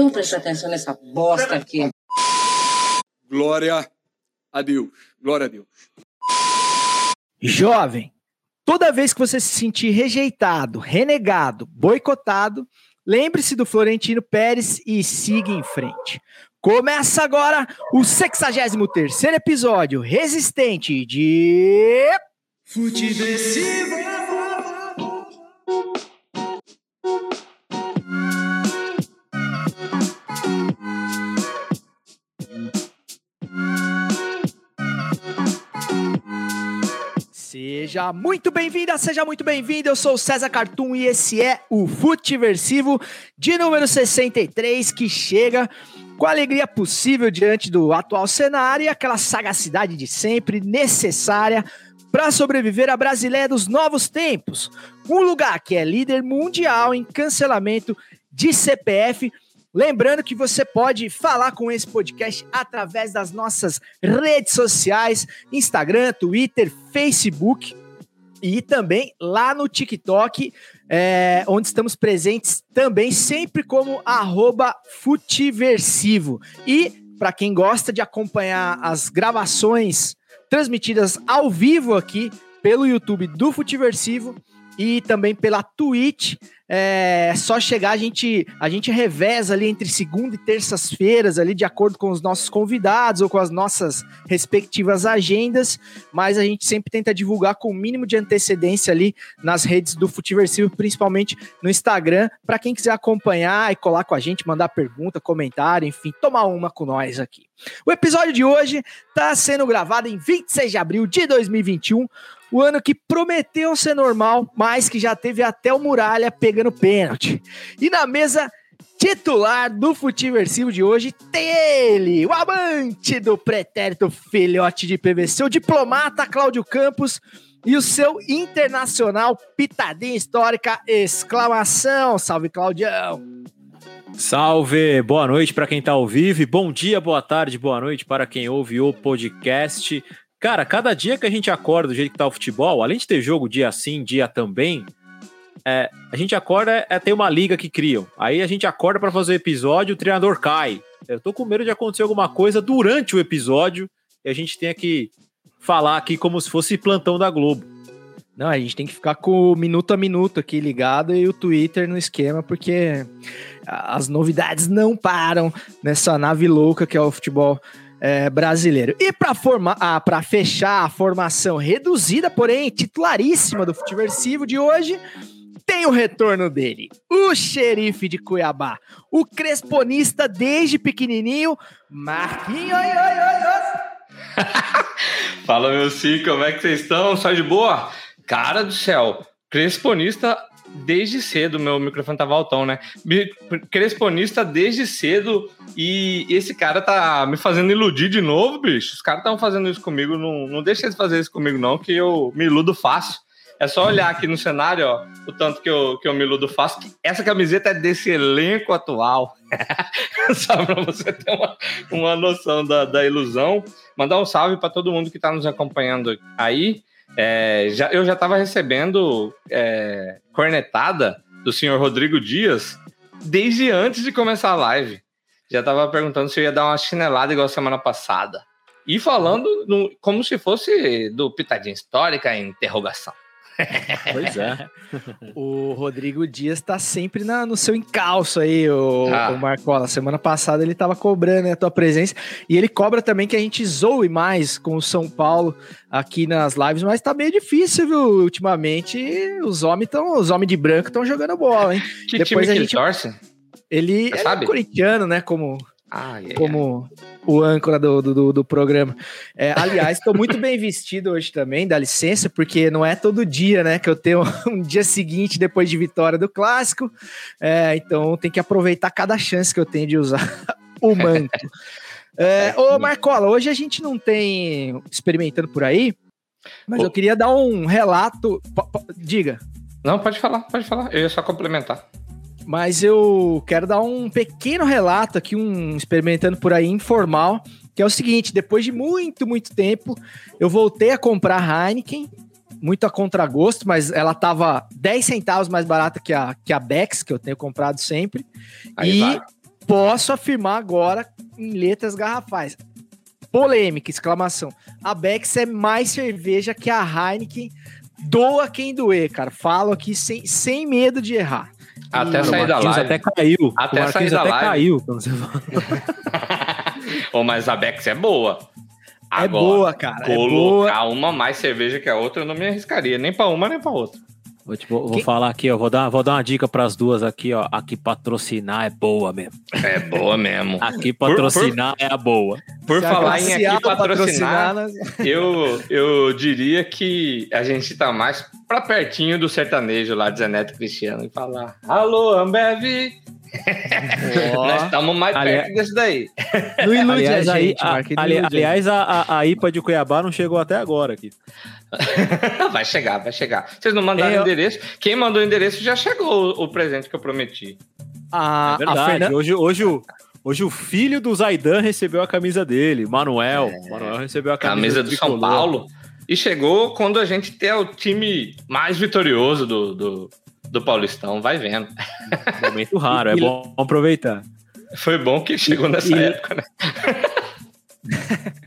Então preste atenção nessa bosta aqui. Glória a Deus. Glória a Deus. Jovem, toda vez que você se sentir rejeitado, renegado, boicotado, lembre-se do Florentino Pérez e siga em frente. Começa agora o 63 episódio resistente de. Futeversivo! Seja muito bem-vinda, seja muito bem-vindo. Eu sou o César Cartoon e esse é o Futiversivo de número 63 que chega com a alegria possível diante do atual cenário e aquela sagacidade de sempre necessária para sobreviver à brasileira dos novos tempos. Um lugar que é líder mundial em cancelamento de CPF Lembrando que você pode falar com esse podcast através das nossas redes sociais: Instagram, Twitter, Facebook e também lá no TikTok, é, onde estamos presentes também, sempre como futiversivo. E para quem gosta de acompanhar as gravações transmitidas ao vivo aqui pelo YouTube do Futiversivo e também pela Twitch, é só chegar, a gente, a gente reveza ali entre segunda e terças-feiras, ali de acordo com os nossos convidados ou com as nossas respectivas agendas, mas a gente sempre tenta divulgar com o mínimo de antecedência ali nas redes do Futiversivo, principalmente no Instagram, para quem quiser acompanhar e colar com a gente, mandar pergunta, comentário, enfim, tomar uma com nós aqui. O episódio de hoje está sendo gravado em 26 de abril de 2021, o ano que prometeu ser normal, mas que já teve até o Muralha pegando pênalti. E na mesa titular do Futiversivo de hoje tem ele, o amante do pretérito filhote de PVC, o diplomata Cláudio Campos e o seu internacional pitadinha histórica, exclamação, salve Claudião! Salve, boa noite para quem está ao vivo, bom dia, boa tarde, boa noite para quem ouve o podcast. Cara, cada dia que a gente acorda do jeito que tá o futebol, além de ter jogo dia sim, dia também, é, a gente acorda é ter uma liga que criam. Aí a gente acorda para fazer o episódio, o treinador cai. Eu tô com medo de acontecer alguma coisa durante o episódio e a gente tenha que falar aqui como se fosse plantão da Globo. Não, a gente tem que ficar com o minuto a minuto aqui ligado e o Twitter no esquema, porque as novidades não param nessa nave louca que é o futebol é, brasileiro. E para ah, fechar a formação reduzida, porém titularíssima do Futiversivo de hoje, tem o retorno dele, o xerife de Cuiabá, o cresponista desde pequenininho, Marquinhos. Fala, meu sim, como é que vocês estão? Só de boa? Cara do céu, cresponista desde cedo, meu microfone tava altão, né? Cresponista desde cedo e esse cara tá me fazendo iludir de novo, bicho. Os caras estão fazendo isso comigo, não, não deixa eles fazer isso comigo não, que eu me iludo fácil. É só olhar aqui no cenário, ó, o tanto que eu, que eu me iludo fácil. Essa camiseta é desse elenco atual. só pra você ter uma, uma noção da, da ilusão. Mandar um salve para todo mundo que tá nos acompanhando aí. É, já, eu já estava recebendo é, cornetada do senhor Rodrigo Dias desde antes de começar a live. Já estava perguntando se eu ia dar uma chinelada igual semana passada. E falando no, como se fosse do Pitadinha Histórica interrogação. Pois é. o Rodrigo Dias está sempre na, no seu encalço aí, o, ah. o Marcola. Semana passada ele estava cobrando né, a tua presença. E ele cobra também que a gente zoe mais com o São Paulo aqui nas lives, mas tá meio difícil, viu? Ultimamente, os homens estão. Os homens de branco estão jogando bola, hein? Que Depois time a gente... ele torce? Ele, ele é corintiano, né? Como, ah, yeah. como o âncora do, do, do programa. É, aliás, estou muito bem vestido hoje também, dá licença, porque não é todo dia, né, que eu tenho um dia seguinte depois de vitória do clássico. É, então tem que aproveitar cada chance que eu tenho de usar o manto. É, ô Marcola, hoje a gente não tem experimentando por aí, mas eu queria dar um relato. Diga. Não, pode falar, pode falar. Eu ia só complementar. Mas eu quero dar um pequeno relato aqui, um experimentando por aí informal, que é o seguinte: depois de muito, muito tempo, eu voltei a comprar Heineken, muito a contragosto, mas ela tava 10 centavos mais barata que a, que a Bex, que eu tenho comprado sempre. Aí e vai. posso afirmar agora em letras garrafais. Polêmica, exclamação. A Bex é mais cerveja que a Heineken. Doa quem doer, cara. Falo aqui sem, sem medo de errar. Até sair da live. até caiu. Até sair da até live. caiu. quando você mas a Bex é boa. É Agora, boa, cara. É boa. Colocar uma mais cerveja que a outra, eu não me arriscaria. Nem pra uma, nem pra outra. Vou, te- vou- falar aqui, ó. Vou dar, vou dar uma dica pras duas aqui, ó. Aqui patrocinar é boa mesmo. É boa mesmo. Aqui patrocinar é a boa. Por falar em aqui patrocinar, nós- eu, eu diria que a gente tá mais pra pertinho do sertanejo lá de Zé Neto Cristiano e falar: Alô, Ambev! Nós estamos mais Aliás- perto desse daí. Não ilude Aliás, a gente, a- Mark, ali- aliás, a, a, a IPA de Cuiabá não chegou até agora aqui. vai chegar, vai chegar. Vocês não mandaram Eu- endereço? Quem mandou o endereço já chegou o, o presente que eu prometi. A, é a verdade. Fernan- Hoje, hoje, o, hoje o filho do Zaidan recebeu a camisa dele, Manuel. Manuel recebeu a camisa, Camisa do São. Paulo. E chegou quando a gente tem o time mais vitorioso do, do, do Paulistão. Vai vendo. Momento raro, é bom aproveitar. Foi bom que chegou nessa E- época, né?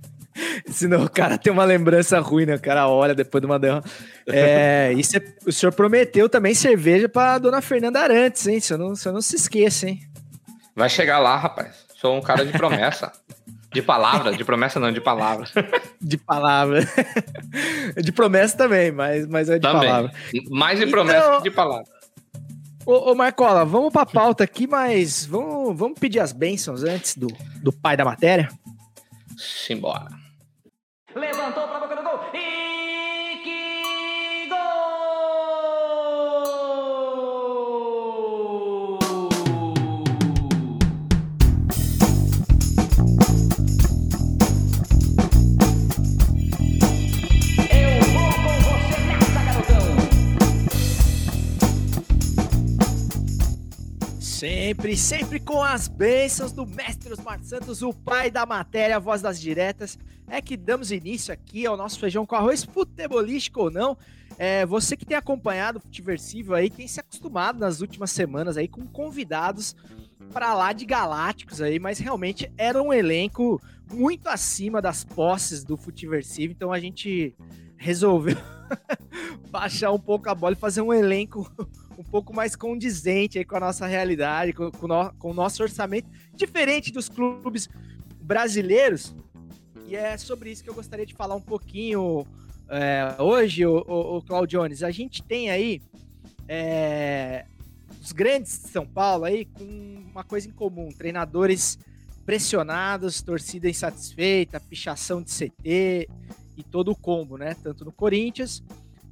Senão o cara tem uma lembrança ruim, né? O cara olha depois de uma derrota. É, e cê- o senhor prometeu também cerveja pra dona Fernanda Arantes, hein? Você não, você não se esqueça, hein? Vai chegar lá, rapaz. Sou um cara de promessa. De palavra, de promessa não, de palavra. De palavra. de promessa também, mas, mas é de Também. palavra. Mais de Então- promessa que de palavra. Ô, ô Marcola, vamos pra pauta aqui, mas vamos, vamos pedir as bênçãos antes do, do pai da matéria? Simbora. Levantou pra boca do Sempre, sempre com as bênçãos do mestre Osmar Santos, o pai da matéria, a voz das diretas. É que damos início aqui ao nosso feijão com arroz, futebolístico ou não. É, você que tem acompanhado o Futiversivo aí, tem se acostumado nas últimas semanas aí com convidados para lá de galácticos aí, mas realmente era um elenco muito acima das posses do Futiversivo, então a gente resolveu baixar um pouco a bola e fazer um elenco um pouco mais condizente aí com a nossa realidade, com, com, no- com o nosso orçamento, diferente dos clubes brasileiros. E é sobre isso que eu gostaria de falar um pouquinho é, hoje, o, o, o. A gente tem aí é, os grandes de São Paulo aí com uma coisa em comum: treinadores pressionados, torcida insatisfeita, pichação de CT e todo o combo, né? Tanto no Corinthians,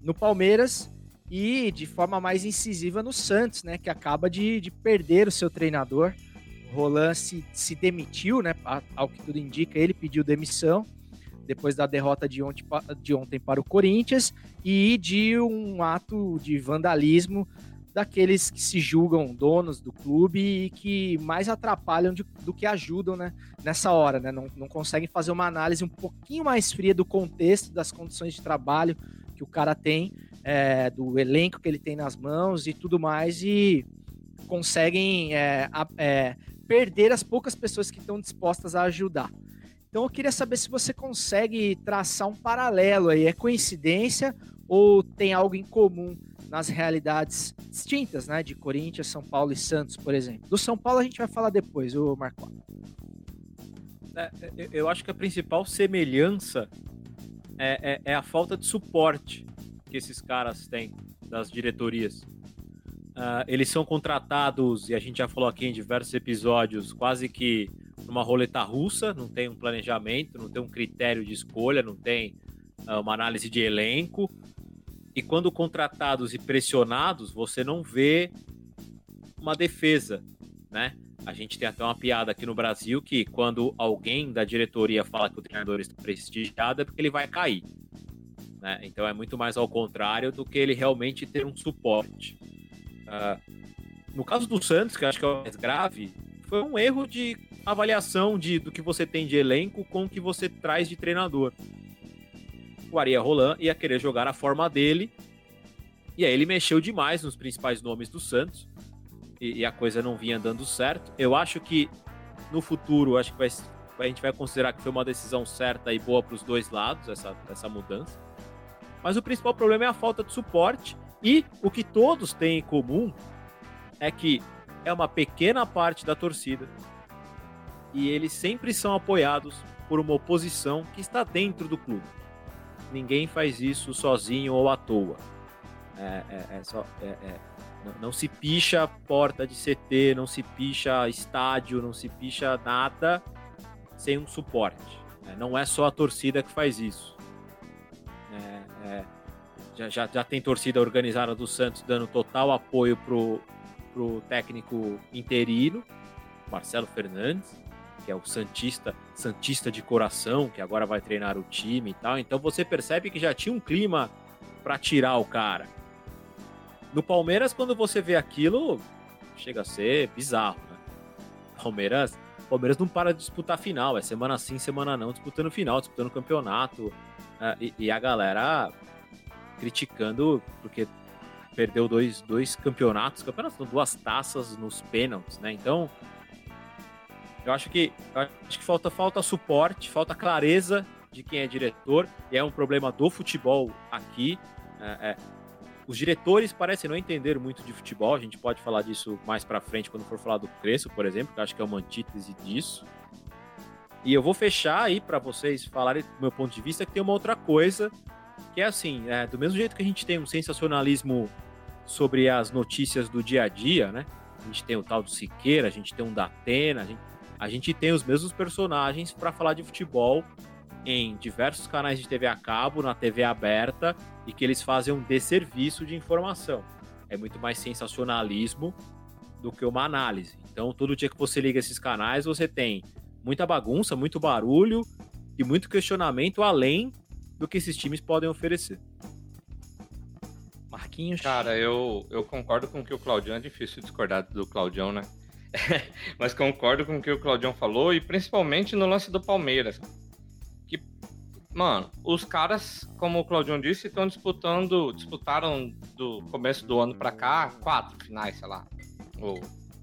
no Palmeiras e de forma mais incisiva no Santos, né? Que acaba de, de perder o seu treinador. Roland se, se demitiu, né? Ao que tudo indica, ele pediu demissão depois da derrota de ontem, de ontem para o Corinthians e de um ato de vandalismo daqueles que se julgam donos do clube e que mais atrapalham de- do que ajudam né, nessa hora, né? Não, não conseguem fazer uma análise um pouquinho mais fria do contexto, das condições de trabalho que o cara tem, é, do elenco que ele tem nas mãos e tudo mais, e conseguem é, é, perder as poucas pessoas que estão dispostas a ajudar. Então eu queria saber se você consegue traçar um paralelo aí. É coincidência ou tem algo em comum nas realidades distintas, né? De Corinthians, São Paulo e Santos, por exemplo. Do São Paulo a gente vai falar depois, o Marco. É, é, eu acho que a principal semelhança é, é- é a falta de suporte que esses caras têm das diretorias. Ah, eles são contratados, e a gente já falou aqui em diversos episódios, quase que numa roleta russa, não tem um planejamento, não tem um critério de escolha, não tem ah, uma análise de elenco. E quando contratados e pressionados, você não vê uma defesa, né? A gente tem até uma piada aqui no Brasil que quando alguém da diretoria fala que o treinador está prestigiado é porque ele vai cair. Né? Então é muito mais ao contrário do que ele realmente ter um suporte. Ah, no caso do Santos, que eu acho que é o mais grave, foi um erro de avaliação de, do que você tem de elenco com o que você traz de treinador. O Aria Roland ia querer jogar a forma dele, e aí ele mexeu demais nos principais nomes do Santos, e, e a coisa não vinha dando certo. Eu acho que no futuro, acho que vai, a gente vai considerar que foi uma decisão certa e boa para os dois lados, essa, essa mudança. Mas o principal problema é a falta de suporte. E o que todos têm em comum é que é uma pequena parte da torcida e eles sempre são apoiados por uma oposição que está dentro do clube. Ninguém faz isso sozinho ou à toa. É, é, é só, é, é, não, não, se picha porta de CT, não se picha estádio, não se picha nada sem um suporte. Né? Não é só a torcida que faz isso. É, já, já, já tem torcida organizada do Santos dando total apoio pro, pro técnico interino, Marcelo Fernandes que é o Santista, Santista de coração, que agora vai treinar o time e tal. Então você percebe que já tinha um clima para tirar o cara. No Palmeiras, quando você vê aquilo, chega a ser bizarro, né? Palmeiras, Palmeiras não para de disputar final, é semana sim, semana não, disputando final, disputando campeonato. Uh, e, a galera criticando porque perdeu dois, dois campeonatos, campeonatos, duas taças nos pênaltis, né? Então, eu acho que, eu acho que falta, falta suporte, falta clareza de quem é diretor, e é um problema do futebol aqui. É, é, os diretores parecem não entender muito de futebol, a gente pode falar disso mais para frente quando for falar do Crespo, por exemplo, que acho que é uma antítese disso. E eu vou fechar aí para vocês falarem do meu ponto de vista que tem uma outra coisa, que é assim, é, do mesmo jeito que a gente tem um sensacionalismo sobre as notícias do dia a dia, né? A gente tem o tal do Siqueira, a gente tem um da Atena, a gente a gente tem os mesmos personagens para falar de futebol em diversos canais de TV a cabo, na TV aberta, e que eles fazem um desserviço de informação. É muito mais sensacionalismo do que uma análise. Então, todo dia que você liga esses canais, você tem muita bagunça, muito barulho e muito questionamento além do que esses times podem oferecer. Marquinhos. Cara, eu, eu concordo com que o Claudião é difícil discordar do Claudião, né? mas concordo com o que o Claudião falou, e principalmente no lance do Palmeiras. Que, mano, os caras, como o Claudião disse, estão disputando, disputaram do começo do ano para cá quatro finais, sei lá, ou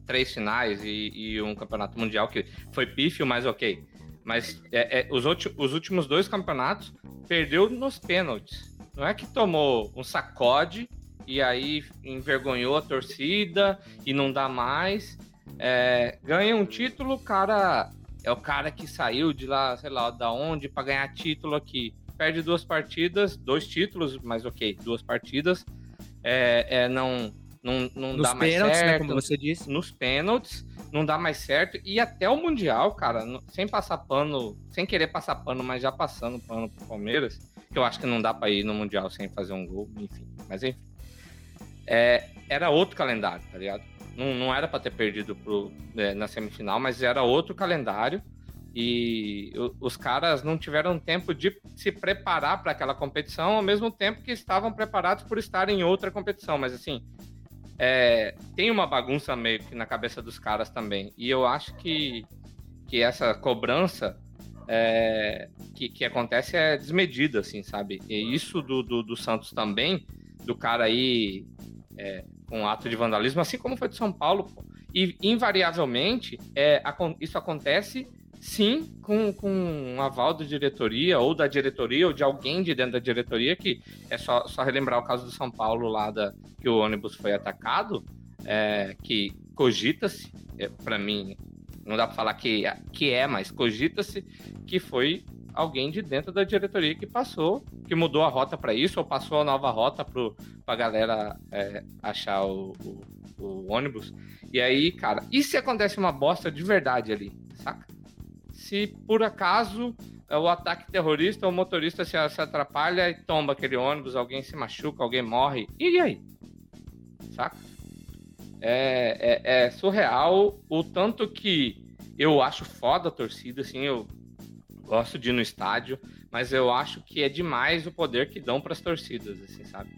três finais e, e, um campeonato mundial que foi pífio, mas ok. Mas é, é, os, os últimos dois campeonatos perdeu nos pênaltis. Não é que tomou um sacode e aí envergonhou a torcida e não dá mais. É, ganha um título, cara é o cara que saiu de lá, sei lá, da onde para ganhar título aqui. Perde duas partidas, dois títulos, mas ok, duas partidas. É, é não não, não dá mais né, certo. Né, como você disse. Nos pênaltis, não dá mais certo. E até o Mundial, cara, sem passar pano, sem querer passar pano, mas já passando pano pro Palmeiras, que eu acho que não dá para ir no Mundial sem fazer um gol, enfim. Mas enfim. É, era outro calendário, tá ligado? Não, não era para ter perdido pro, é, na semifinal, mas era outro calendário. E os caras não tiveram tempo de se preparar para aquela competição, ao mesmo tempo que estavam preparados por estar em outra competição. Mas assim, é, tem uma bagunça meio que na cabeça dos caras também. E eu acho que, que essa cobrança é, que, que acontece é desmedida, assim, sabe? E isso do, do, do Santos também, do cara aí é, com ato de vandalismo, assim como foi de São Paulo. Pô. E, invariavelmente, é, isso acontece sim com, com um aval da diretoria, ou da diretoria, ou de alguém de dentro da diretoria, que é só, só relembrar o caso do São Paulo lá, da, que o ônibus foi atacado, é, que cogita-se, é, para mim, não dá para falar que, que é, mas cogita-se que foi alguém de dentro da diretoria que passou, que mudou a rota para isso, ou passou a nova rota para a galera é, achar o, o, o, ônibus. E aí, cara, e se acontece uma bosta de verdade ali, saca? Se por acaso é, o ataque terrorista, o motorista se, se atrapalha e tomba aquele ônibus, alguém se machuca, alguém morre, e aí? Saca? É, é, é surreal o tanto que eu acho foda a torcida, assim, eu gosto de ir no estádio, mas eu acho que é demais o poder que dão para as torcidas, assim, sabe?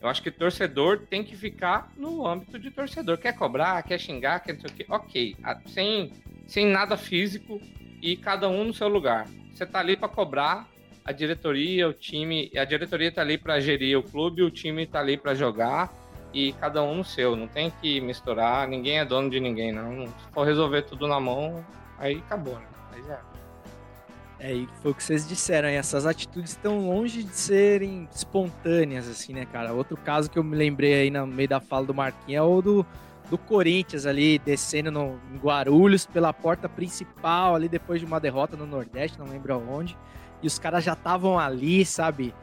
Eu acho que torcedor tem que ficar no âmbito de torcedor. Quer cobrar, quer xingar, quer não sei o quê, ok. Sem, sem nada físico e cada um no seu lugar. Você tá ali para cobrar, a diretoria, o time, a diretoria tá ali para gerir o clube, o time tá ali para jogar e cada um no seu. Não tem que misturar, ninguém é dono de ninguém, não. Se for resolver tudo na mão, Aí acabou, né? Aí já. É, e foi o que vocês disseram, aí, essas atitudes estão longe de serem espontâneas, assim, né, cara? Outro caso que eu me lembrei aí no meio da fala do Marquinhos é o do, do Corinthians ali, descendo no, em Guarulhos pela porta principal, ali depois de uma derrota no Nordeste, não lembro aonde, e os caras já estavam ali, sabe?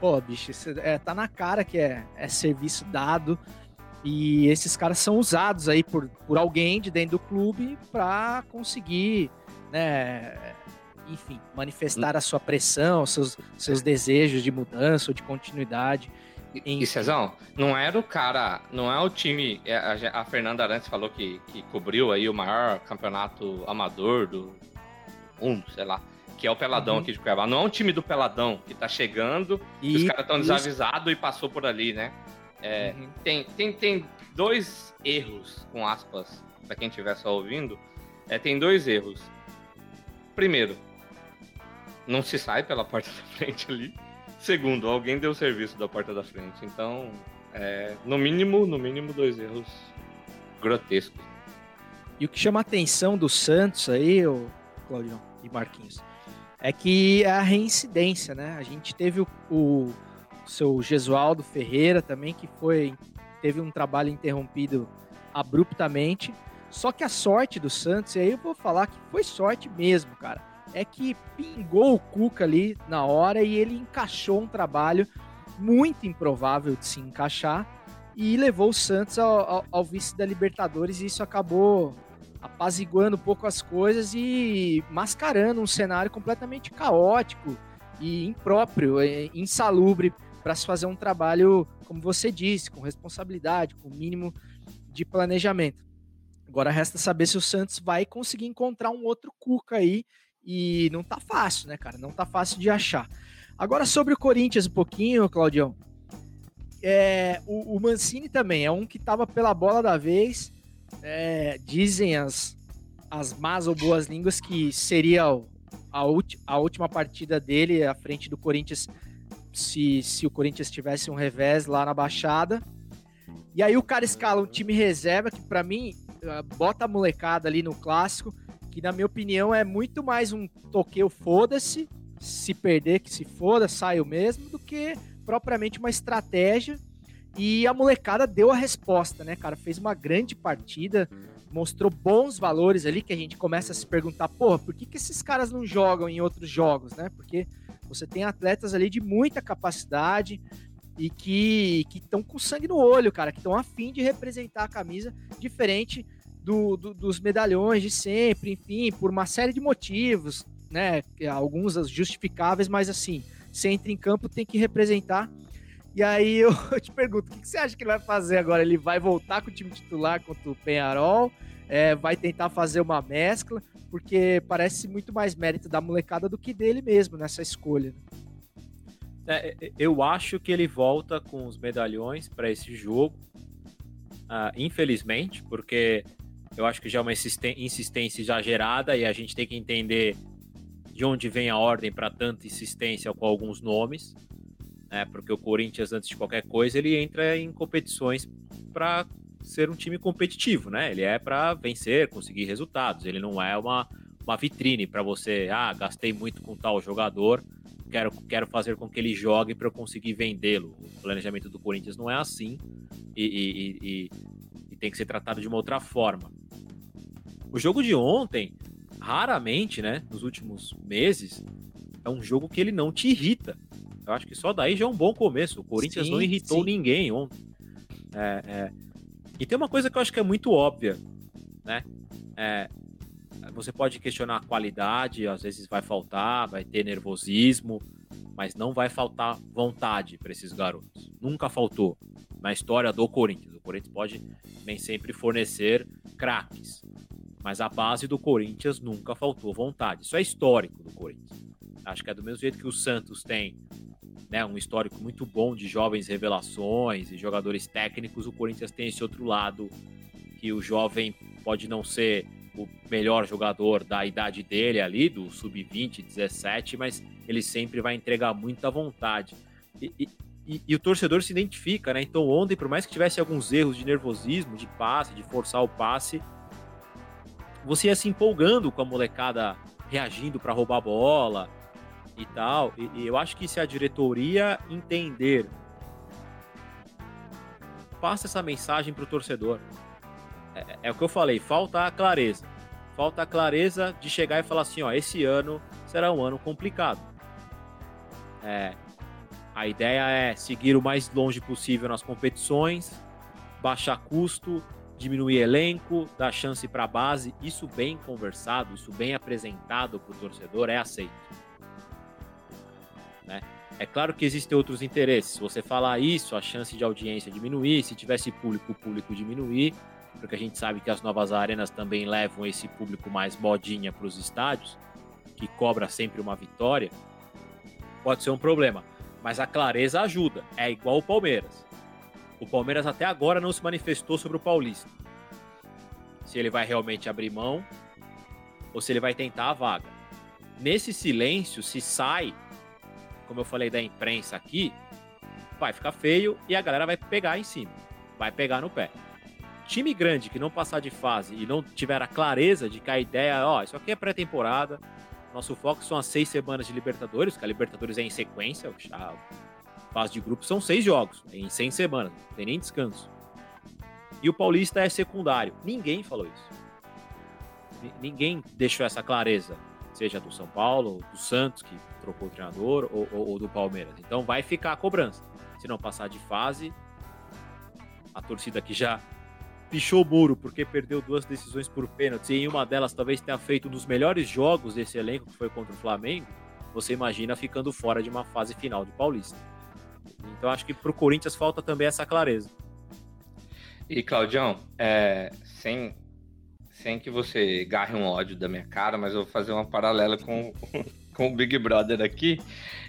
Pô, bicho, isso é, tá na cara que é, é serviço dado, e esses caras são usados aí por, por alguém de dentro do clube para conseguir, né, enfim, manifestar a sua pressão, seus, seus desejos de mudança ou de continuidade. E, e Cezão, não era o cara, não é o time. é, A, a Fernanda Arantes falou que, que cobriu aí o maior campeonato amador do mundo, sei lá. Que é o Peladão Uhum. aqui de Cuiabá. Não é um time do Peladão que tá chegando e os caras estão desavisados e passou por ali, né? É, Uhum. tem, tem, tem dois erros, com aspas, pra quem estiver só ouvindo. É, tem dois erros. Primeiro, não se sai pela porta da frente ali. Segundo, alguém deu serviço da porta da frente. Então, é, no mínimo, no mínimo, dois erros grotescos. E o que chama a atenção do Santos aí, o Claudião e Marquinhos, é que é a reincidência, né? A gente teve o, o seu Gesualdo Ferreira também, que foi teve um trabalho interrompido abruptamente. Só que a sorte do Santos, e aí eu vou falar que foi sorte mesmo, cara, é que pingou o Cuca ali na hora e ele encaixou um trabalho muito improvável de se encaixar e levou o Santos ao, ao- ao vice da Libertadores e isso acabou apaziguando um pouco as coisas e mascarando um cenário completamente caótico e impróprio, eh, insalubre para se fazer um trabalho, como você disse, com responsabilidade, com o mínimo de planejamento. Agora resta saber se o Santos vai conseguir encontrar um outro Cuca aí e não tá fácil, né, cara? Não tá fácil de achar. Agora sobre o Corinthians um pouquinho, Claudião. É, o, o Mancini também é um que tava pela bola da vez. É, dizem as, as más ou boas línguas que seria a, ulti- a última partida dele à frente do Corinthians se, se o Corinthians tivesse um revés lá na Baixada. E aí o cara escala um time reserva que pra mim eh, bota a molecada ali no clássico, que na minha opinião é muito mais um toqueu foda-se, se perder que se foda, saio mesmo, do que propriamente uma estratégia. E a molecada deu a resposta, né, cara? Fez uma grande partida, mostrou bons valores ali, que a gente começa a se perguntar, porra, por que, que esses caras não jogam em outros jogos, né? Porque você tem atletas ali de muita capacidade e que estão com sangue no olho, cara, que estão afim de representar a camisa diferente do, do- dos medalhões de sempre, enfim, por uma série de motivos, né? Alguns justificáveis, mas assim, você entra em campo, tem que representar. E aí eu te pergunto, o que você acha que ele vai fazer agora? Ele vai voltar com o time titular contra o Penharol? É, vai tentar fazer uma mescla? Porque parece muito mais mérito da molecada do que dele mesmo nessa escolha. né? É, é, eu acho que ele volta com os medalhões para esse jogo. Ah, infelizmente, porque eu acho que já é uma insistência exagerada e a gente tem que entender de onde vem a ordem para tanta insistência com alguns nomes. Né? Porque o Corinthians, antes de qualquer coisa, ele entra em competições para ser um time competitivo, né? Ele é para vencer, conseguir resultados. Ele não é uma, uma vitrine para você, ah, gastei muito com tal jogador, quero, quero fazer com que ele jogue para eu conseguir vendê-lo. O planejamento do Corinthians não é assim e- e- e- e tem que ser tratado de uma outra forma. O jogo de ontem, raramente, né, nos últimos meses, é um jogo que ele não te irrita. Eu acho que só daí já é um bom começo. O Corinthians Sim, não irritou sim. ninguém ontem. É, é. E tem uma coisa que eu acho que é muito óbvia, né? É, você pode questionar a qualidade, às vezes vai faltar, vai ter nervosismo, mas não vai faltar vontade para esses garotos. Nunca faltou na história do Corinthians. O Corinthians pode nem sempre fornecer craques, mas a base do Corinthians nunca faltou vontade. Isso é histórico do Corinthians. Acho que é do mesmo jeito que o Santos tem né, um histórico muito bom de jovens revelações e jogadores técnicos, o Corinthians tem esse outro lado que o jovem pode não ser o melhor jogador da idade dele ali, do sub-20, 17, mas ele sempre vai entregar muita vontade. E, e- e- e o torcedor se identifica, né? Então ontem, por mais que tivesse alguns erros de nervosismo, de passe, de forçar o passe, você ia se empolgando com a molecada reagindo para roubar a bola e tal. E, e eu acho que se a diretoria entender, passa essa mensagem pro torcedor. É, é o que eu falei, falta a clareza. Falta a clareza de chegar e falar assim, ó, esse ano será um ano complicado. É, a ideia é seguir o mais longe possível nas competições, baixar custo, diminuir elenco, dar chance para a base. Isso bem conversado, isso bem apresentado para o torcedor é aceito. Né? É claro que existem outros interesses. Se você falar isso, a chance de audiência diminuir. Se tivesse público, o público diminuir porque a gente sabe que as novas arenas também levam esse público mais modinha para os estádios, que cobra sempre uma vitória, pode ser um problema. Mas a clareza ajuda. É igual o Palmeiras. O Palmeiras até agora não se manifestou sobre o Paulista. Se ele vai realmente abrir mão ou se ele vai tentar a vaga. Nesse silêncio, se sai, como eu falei da imprensa aqui, vai ficar feio e a galera vai pegar em cima. Vai pegar no pé time grande que não passar de fase e não tiver a clareza de que a ideia, ó, isso aqui é pré-temporada, nosso foco são as seis semanas de Libertadores, que a Libertadores é em sequência, a fase de grupo são seis jogos, em 100 semanas, não tem nem descanso. E o Paulista é secundário. Ninguém falou isso. Ninguém deixou essa clareza, seja do São Paulo, do Santos, que trocou o treinador, ou, ou, ou do Palmeiras. Então vai ficar a cobrança. Se não passar de fase, a torcida que já pichou o muro porque perdeu duas decisões por pênalti e em uma delas talvez tenha feito um dos melhores jogos desse elenco, que foi contra o Flamengo, você imagina ficando fora de uma fase final de Paulista. Então acho que para o Corinthians falta também essa clareza. E Claudião, é, sem, sem que você garre um ódio da minha cara, mas eu vou fazer uma paralela com, com o Big Brother aqui.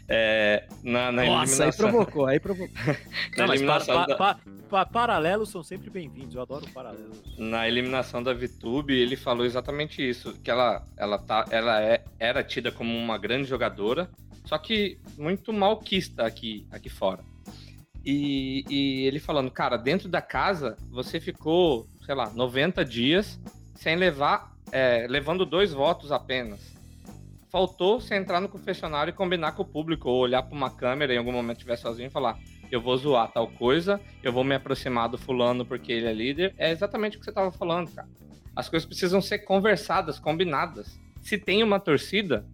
É, na, na Nossa, aí provocou, aí provocou. Não, eliminação pa, pa, pa, paralelos são sempre bem-vindos, eu adoro paralelos. Na eliminação da VTube, ele falou exatamente isso, que ela, ela, tá, ela é, era tida como uma grande jogadora, só que muito malquista aqui, aqui fora. E, e ele falando, cara, dentro da casa, você ficou, sei lá, 90 dias sem levar, é, levando dois votos apenas faltou você entrar no confessionário e combinar com o público, ou olhar para uma câmera em algum momento estiver sozinho e falar: eu vou zoar tal coisa, eu vou me aproximar do fulano porque ele é líder. É exatamente o que você estava falando, cara. As coisas precisam ser conversadas, combinadas. Se tem uma torcida,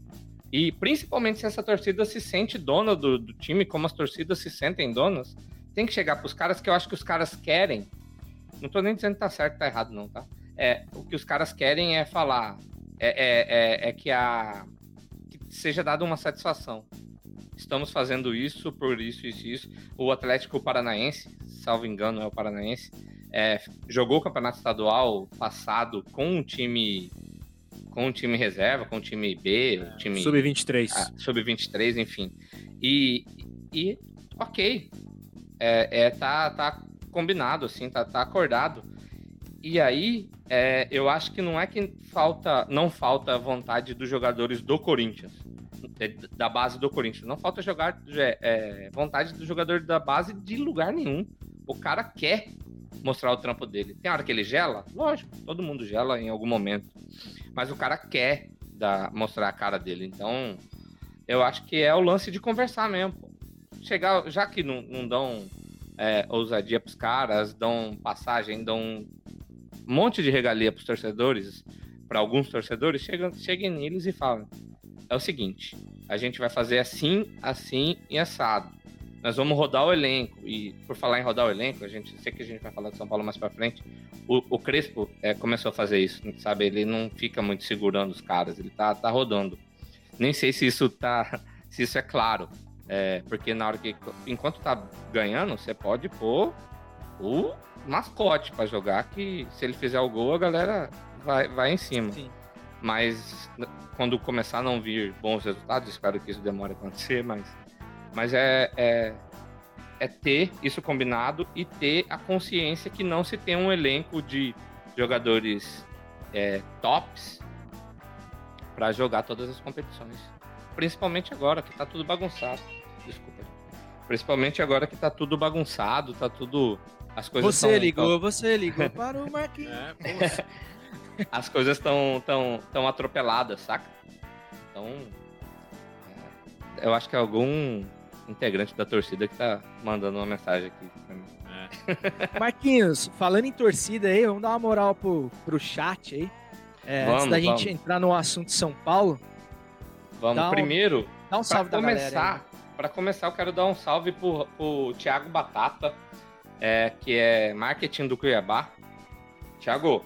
e principalmente se essa torcida se sente dona do, do time, como as torcidas se sentem donas, tem que chegar para os caras que eu acho que os caras querem. Não estou nem dizendo que tá certo, tá errado, não, tá? É, o que os caras querem é falar. É, é, é, é que a, seja dada uma satisfação. Estamos fazendo isso por isso, isso isso. O Atlético Paranaense, salvo engano, é o Paranaense, é, jogou o campeonato estadual passado com um time com um time reserva, com um time B, um time sub-23, ah, sub-23, enfim. E, e ok, é, é, tá, tá combinado assim, tá, tá acordado. E aí, é, eu acho que não é que falta, não falta vontade dos jogadores do Corinthians, é, da base do Corinthians. Não falta jogar é, é, vontade do jogador da base de lugar nenhum. O cara quer mostrar o trampo dele. Tem hora que ele gela? Lógico, todo mundo gela em algum momento. Mas o cara quer dar, mostrar a cara dele. Então, eu acho que é o lance de conversar mesmo. Chegar, já que não, não dão é, ousadia pros caras, dão passagem, dão um monte de regalia para os torcedores, para alguns torcedores, chegam, cheguem neles e falam: é o seguinte, a gente vai fazer assim, assim e assado. Nós vamos rodar o elenco. E por falar em rodar o elenco, a gente sei que a gente vai falar de São Paulo mais para frente. O, o Crespo é, começou a fazer isso, sabe? Ele não fica muito segurando os caras, ele tá, tá rodando. Nem sei se isso tá, se isso é claro. É, porque na hora que. Enquanto tá ganhando, você pode pôr o mascote para jogar, que se ele fizer o gol, a galera vai, vai em cima. Sim. Mas quando começar a não vir bons resultados, espero que isso demore a acontecer, mas, mas é, é, é ter isso combinado e ter a consciência que não se tem um elenco de jogadores é, tops para jogar todas as competições. Principalmente agora que tá tudo bagunçado. Desculpa. Principalmente agora que tá tudo bagunçado, tá tudo. As coisas Você ligou, tão... você ligou para o Marquinhos. É, as coisas estão tão, tão atropeladas, saca? Então, é, eu acho que é algum integrante da torcida que tá mandando uma mensagem aqui pra mim. Marquinhos, falando em torcida aí, vamos dar uma moral pro, pro chat aí. É, antes Vamos, da gente vamos. entrar no assunto São Paulo, Vamos, um- primeiro, dá um Pra salve da galera. aí. começar, para começar, eu quero dar um salve pro, pro Thiago Batata, é, que é marketing do Cuiabá. Thiago,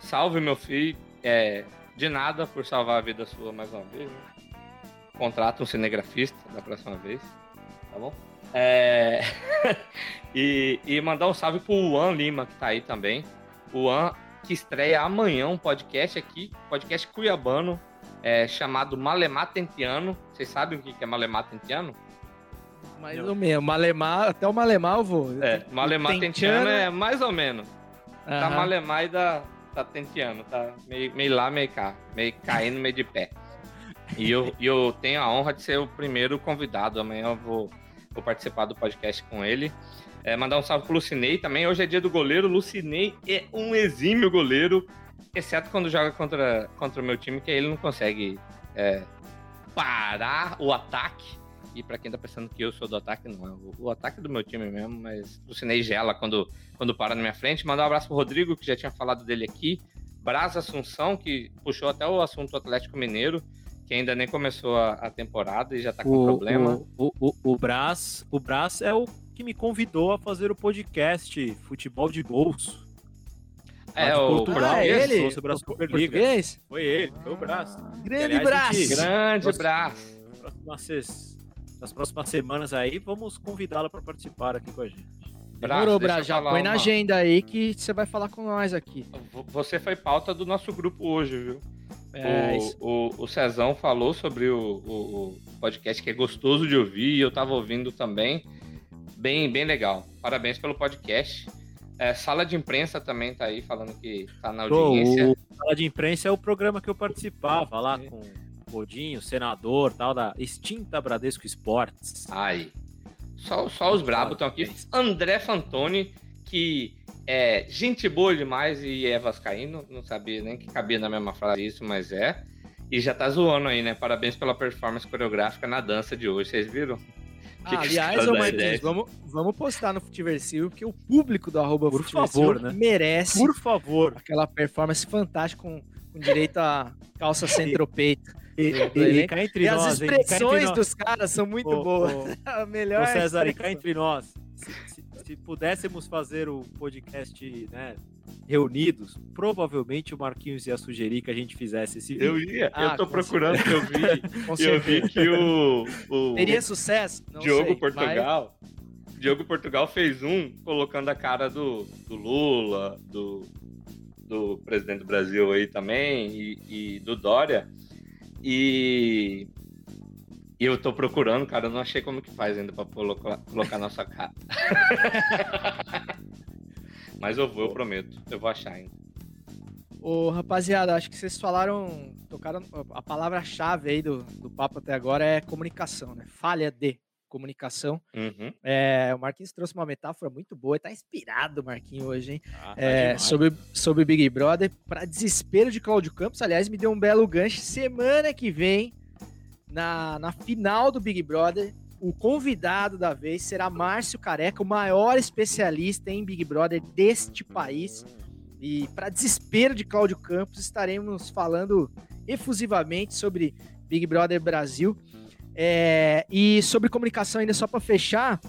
salve meu filho. É, de nada por salvar a vida sua mais uma vez. né? Contrata um cinegrafista da próxima vez, tá bom? É, e, e mandar um salve pro Juan Lima, que tá aí também. O Juan, que estreia amanhã um podcast aqui, podcast cuiabano, é, chamado Malemar Tentiano. Vocês sabem o que é Malemar Tentiano? Mais ou menos. Malemar, até o Malemar eu vou. É, Malemar Tentiano é mais ou menos. Tá Aham. Malemar e da, tá Tentiano. Tá meio, meio lá, meio cá. Meio caindo, meio de pé. E eu, eu tenho a honra de ser o primeiro convidado. Amanhã eu vou, vou participar do podcast com ele. É, mandar um salve pro Lucinei também. Hoje é dia do goleiro. Lucinei é um exímio goleiro, exceto quando joga contra, contra o meu time, que aí ele não consegue é, parar o ataque. E pra quem tá pensando que eu sou do ataque, não. é O, o ataque é do meu time mesmo, mas Lucinei gela quando, quando para na minha frente. Mandar um abraço pro Rodrigo, que já tinha falado dele aqui. Braz Assunção, que puxou até o assunto Atlético Mineiro, que ainda nem começou a, a temporada e já tá com o, problema. O, o, o, o Brás, o Brás é o que me convidou a fazer o podcast Futebol de Bolso. é, o Portugal. Ah, português. ele? Sobre a Superliga. Foi ele, foi o Brás. Grande aliás, gente- Grande. Próximas, ses- nas próximas semanas aí, vamos convidá-la para participar aqui com a gente. Demorou, deixa Bra, eu já põe na uma- agenda aí que você vai falar com nós aqui. Você foi pauta do nosso grupo hoje, viu? É, o, o, o Cezão falou sobre o, o, o podcast que é gostoso de ouvir e eu tava ouvindo também. Bem, bem legal. Parabéns pelo podcast. É, sala de imprensa também tá aí falando que tá na audiência. o Sala de Imprensa é o programa que eu participava lá É. com o Godinho, senador, tal, da extinta Bradesco Esportes. Ai. Só, só os brabos estão aqui. André Fantoni, que é gente boa demais e é vascaíno. Não sabia nem que cabia na mesma frase isso, mas é. E já tá zoando aí, né? Parabéns pela performance coreográfica na dança de hoje. Vocês viram? Ah, que aliás, ô da Marquinhos, vamos, vamos postar no Futiversivo, porque o público do arroba Por favor, né? merece Por favor. aquela performance fantástica com, com direito a calça centropeito. E, do e- e cá entre E as nós, entre expressões nós. dos caras são muito Ô, boas. A melhor Ô César, e cá entre nós, se, se- se pudéssemos fazer o podcast né, reunidos, provavelmente o Marquinhos ia sugerir que a gente fizesse esse vídeo. Eu ia, Ah, eu tô procurando, que eu vi, Com eu vi que o, o Teria sucesso? Não Diogo sei, Portugal. Diogo Portugal fez um colocando a cara do, do Lula, do, do presidente do Brasil aí também, e, e do Dória. E, e eu tô procurando, cara, eu não achei como que faz ainda pra colocar, colocar nossa cara. Mas eu vou, eu prometo. Eu vou achar ainda. Ô, rapaziada, acho que vocês falaram, tocaram a palavra-chave aí do, do papo até agora é comunicação, né? Falha de comunicação. Uhum. É, o Marquinhos trouxe uma metáfora muito boa, tá inspirado o Marquinhos hoje, hein? Ah, tá É, sobre, sobre Big Brother, para desespero de Cláudio Campos, aliás, me deu um belo gancho. Semana que vem, na, na final do Big Brother, o convidado da vez será Márcio Careca, o maior especialista em Big Brother deste país. E para desespero de Cláudio Campos, estaremos falando efusivamente sobre Big Brother Brasil. É, e sobre comunicação, ainda só para fechar,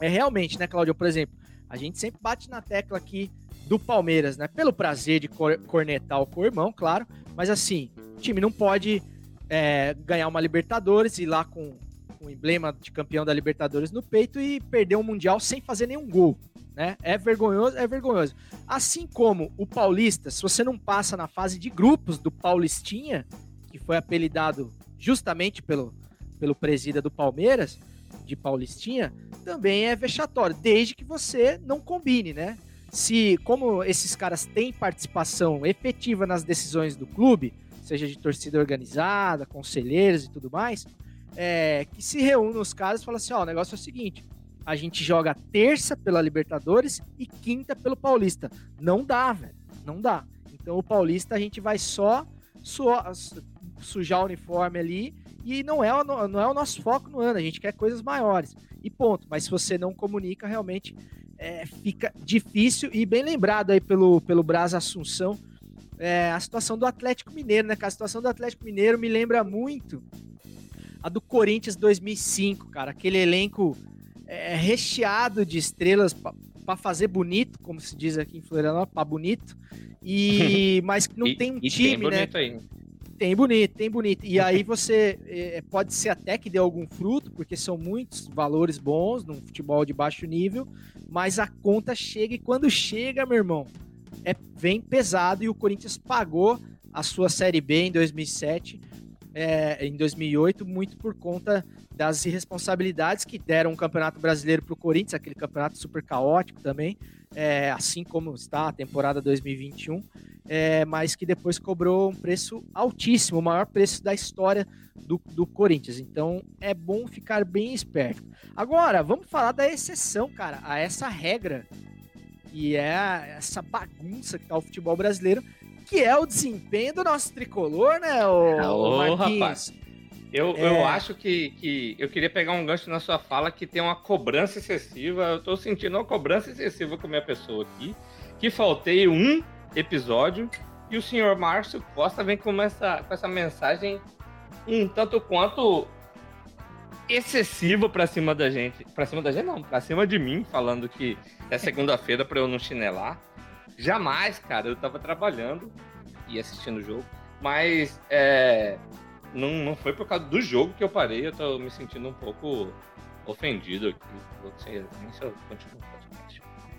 é realmente, né, Cláudio? Por exemplo, a gente sempre bate na tecla aqui do Palmeiras, né? Pelo prazer de cor- cornetar o co-irmão, claro. Mas assim, o time não pode é, ganhar uma Libertadores e ir lá com o emblema de campeão da Libertadores no peito e perder um Mundial sem fazer nenhum gol. Né? É vergonhoso, é vergonhoso. Assim como o Paulista, se você não passa na fase de grupos do Paulistinha, que foi apelidado justamente pelo, pelo presida do Palmeiras, de Paulistinha, também é vexatório, desde que você não combine, né? Se, como esses caras têm participação efetiva nas decisões do clube, seja de torcida organizada, conselheiros e tudo mais, é, que se reúnam os caras e falam assim: ó, o negócio é o seguinte. A gente joga terça pela Libertadores e quinta pelo Paulista. Não dá, velho. Não dá. Então o Paulista a gente vai só sujar o uniforme ali e não é, não é o nosso foco no ano, a gente quer coisas maiores. E ponto. Mas se você não comunica, realmente é, fica difícil. E bem lembrado aí pelo, pelo Assunção, é, a situação do Atlético Mineiro, né? cara? A situação do Atlético Mineiro me lembra muito a do Corinthians 2005, cara. Aquele elenco é, recheado de estrelas para fazer bonito, como se diz aqui em Florianópolis, para bonito. E mas que não E- tem um time, né? bonito aí. Tem bonito, tem bonito. E aí você eh, pode ser até que dê algum fruto, porque são muitos valores bons num futebol de baixo nível, mas a conta chega e quando chega, meu irmão, é vem pesado e o Corinthians pagou a sua Série B em 2007, eh, em 2008, muito por conta das irresponsabilidades que deram o Campeonato Brasileiro para o Corinthians, aquele campeonato super caótico também, eh, assim como está a temporada 2021 é, mas que depois cobrou um preço altíssimo, o maior preço da história do, do Corinthians. Então é bom ficar bem esperto. Agora, vamos falar da exceção, cara, a essa regra, que é essa bagunça que tá o futebol brasileiro, que é o desempenho do nosso tricolor, né, o, Ô, Marquinhos? rapaz. Eu, É. eu acho que, que eu queria pegar um gancho na sua fala que tem uma cobrança excessiva. Eu tô sentindo uma cobrança excessiva com a minha pessoa aqui. Que faltei um episódio e o senhor Márcio Costa vem com essa, com essa mensagem um tanto quanto excessiva pra cima da gente. Pra cima da gente, não, pra cima de mim, falando que é segunda-feira pra eu não chinelar. Jamais, cara, eu tava trabalhando e assistindo o jogo. Mas é, não, não foi por causa do jogo que eu parei, eu tô me sentindo um pouco ofendido aqui. Nem se eu continuo o.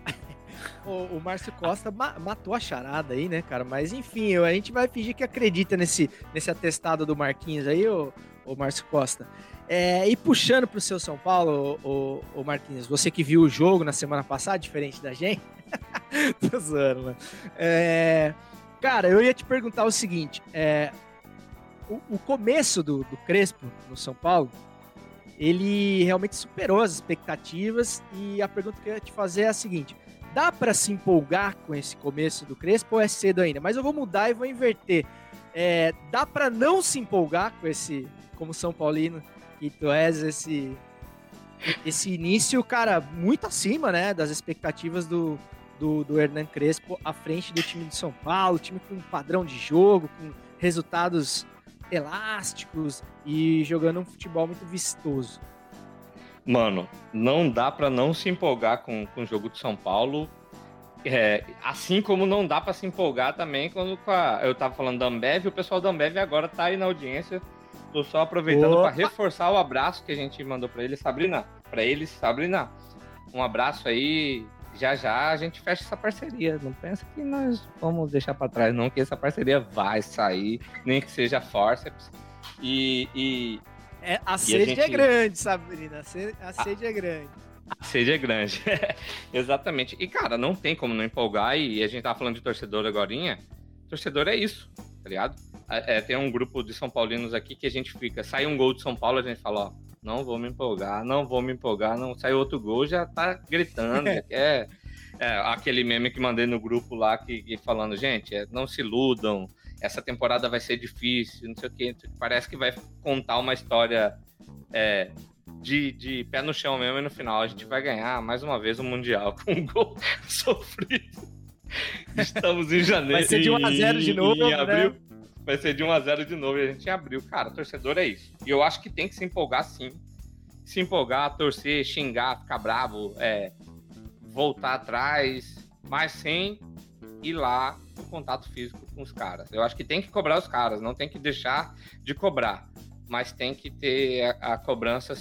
O, o Márcio Costa ma- matou a charada aí, né, cara? Mas enfim, eu- a gente vai fingir que acredita nesse, nesse atestado do Marquinhos aí, ô Márcio Costa. É, e puxando pro seu São Paulo, ô, ô Marquinhos, você que viu o jogo na semana passada, diferente da gente. Tô zoando, mano. É, cara, eu ia te perguntar o seguinte: é, o, o começo do, do Crespo no São Paulo, ele realmente superou as expectativas. E a pergunta que eu ia te fazer é a seguinte: dá para se empolgar com esse começo do Crespo ou é cedo ainda? Mas eu vou mudar e vou inverter. É, dá para não se empolgar com esse, como São Paulino, que tu és esse, esse início, cara, muito acima, né, das expectativas do, do, do Hernan Crespo à frente do time de São Paulo, time com um padrão de jogo, com resultados elásticos e jogando um futebol muito vistoso. Mano, não dá pra não se empolgar com, com o jogo de São Paulo. É, assim como não dá pra se empolgar também quando a- eu tava falando da Ambev, o pessoal da Ambev agora tá aí na audiência. Tô só aproveitando Opa! pra reforçar o abraço que a gente mandou pra ele, Sabrina. Pra eles, Sabrina. Um abraço aí. Já já a gente fecha essa parceria. Não pensa que nós vamos deixar pra trás, não, que essa parceria vai sair, nem que seja forceps. E, e, É, a sede gente- é grande, Sabrina. A sede, a sede é grande. Seja grande. Exatamente. E, cara, não tem como não empolgar. E a gente tava falando de torcedor agorinha. Torcedor é isso, tá ligado? É, é, tem um grupo de São Paulinos aqui que a gente fica. Sai um gol de São Paulo, a gente fala, ó, não vou me empolgar, não vou me empolgar, não. Sai outro gol, já tá gritando, já quer. É, aquele meme que mandei no grupo lá que, que falando, gente, é, não se iludam, essa temporada vai ser difícil, não sei o que. Parece que vai contar uma história é, de, de pé no chão mesmo e no final a gente vai ganhar mais uma vez o Mundial com um gol sofrido. Estamos em janeiro. Vai ser de 1 a 0 de novo, Em né? abril. Vai ser de 1 a 0 de novo e a gente abriu. Cara, torcedor é isso. E eu acho que tem que se empolgar sim. Se empolgar, torcer, xingar, ficar bravo, é, voltar atrás, mas sem ir lá no contato físico com os caras. Eu acho que tem que cobrar os caras, não tem que deixar de cobrar mas tem que ter a, a cobrança.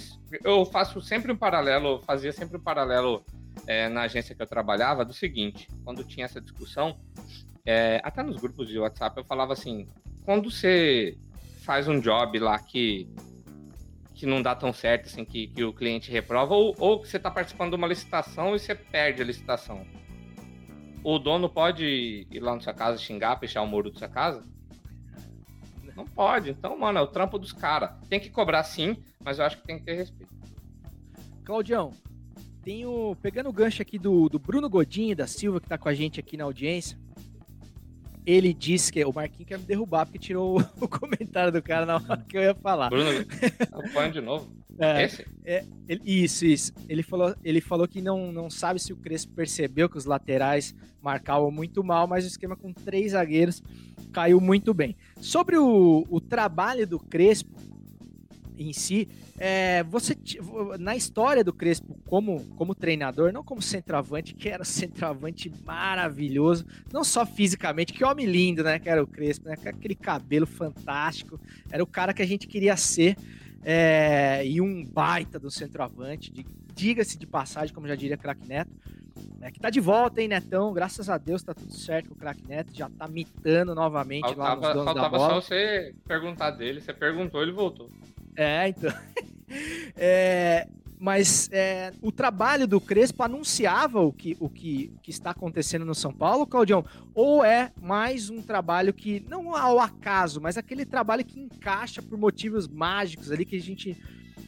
Eu faço sempre um paralelo, fazia sempre um paralelo é, na agência que eu trabalhava do seguinte: quando tinha essa discussão, é, até nos grupos de WhatsApp eu falava assim, quando você faz um job lá que que não dá tão certo, assim, que, que o cliente reprova, ou, ou que você está participando de uma licitação e você perde a licitação. O dono pode ir lá na sua casa xingar, fechar o muro da sua casa? Não pode. Então, mano, é o trampo dos caras. Tem que cobrar sim, mas eu acho que tem que ter respeito. Claudião, tenho, pegando o gancho aqui do, do Bruno Godinho da Silva, que tá com a gente aqui na audiência, ele disse que o Marquinhos quer me derrubar porque tirou o, o comentário do cara na hora que eu ia falar. Bruno, põe de novo. É, Esse? ele- isso, isso. Ele falou, ele falou que não, não sabe se o Crespo percebeu que os laterais marcavam muito mal, mas o esquema com três zagueiros caiu muito bem. Sobre o, o trabalho do Crespo em si, é, você na história do Crespo como, como treinador, não como centroavante, que era centroavante maravilhoso, não só fisicamente, que homem lindo, né? Que era o Crespo, né? Com aquele cabelo fantástico, era o cara que a gente queria ser. é, e um baita do centroavante, diga-se de passagem, como já diria Crack Neto, né, que tá de volta, hein, Netão? Graças a Deus tá tudo certo com o Crack Neto, já tá mitando novamente lá nos Faltava, donos da faltava bola. só você perguntar dele. Você perguntou, ele voltou. É, então. É, mas é, o trabalho do Crespo anunciava o que, o que, que está acontecendo no São Paulo, Claudião? Ou é mais um trabalho que, não ao acaso, mas aquele trabalho que encaixa por motivos mágicos ali que a gente.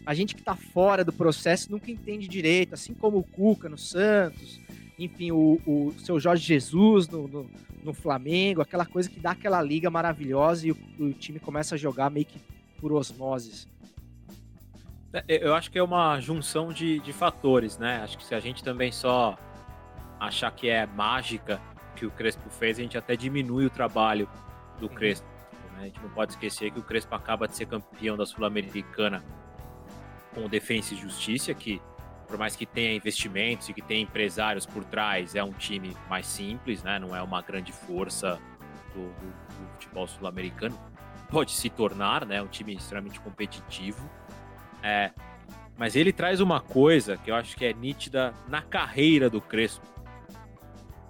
A gente que tá fora do processo nunca entende direito, assim como o Cuca no Santos, enfim, o, o seu Jorge Jesus no, no, no Flamengo, aquela coisa que dá aquela liga maravilhosa e o, o time começa a jogar meio que por osmoses. É, Eu acho que é uma junção de, de fatores, né? Acho que se a gente também só achar que é mágica que o Crespo fez, a gente até diminui o trabalho do Crespo. né? A gente não pode esquecer que o Crespo acaba de ser campeão da Sul-Americana com Defensa e Justiça, que por mais que tenha investimentos e que tenha empresários por trás, é um time mais simples, né? Não é uma grande força do, do- do futebol sul-americano. Pode se tornar, né? Um time extremamente competitivo. É, mas ele traz uma coisa que eu acho que é nítida na carreira do Crespo.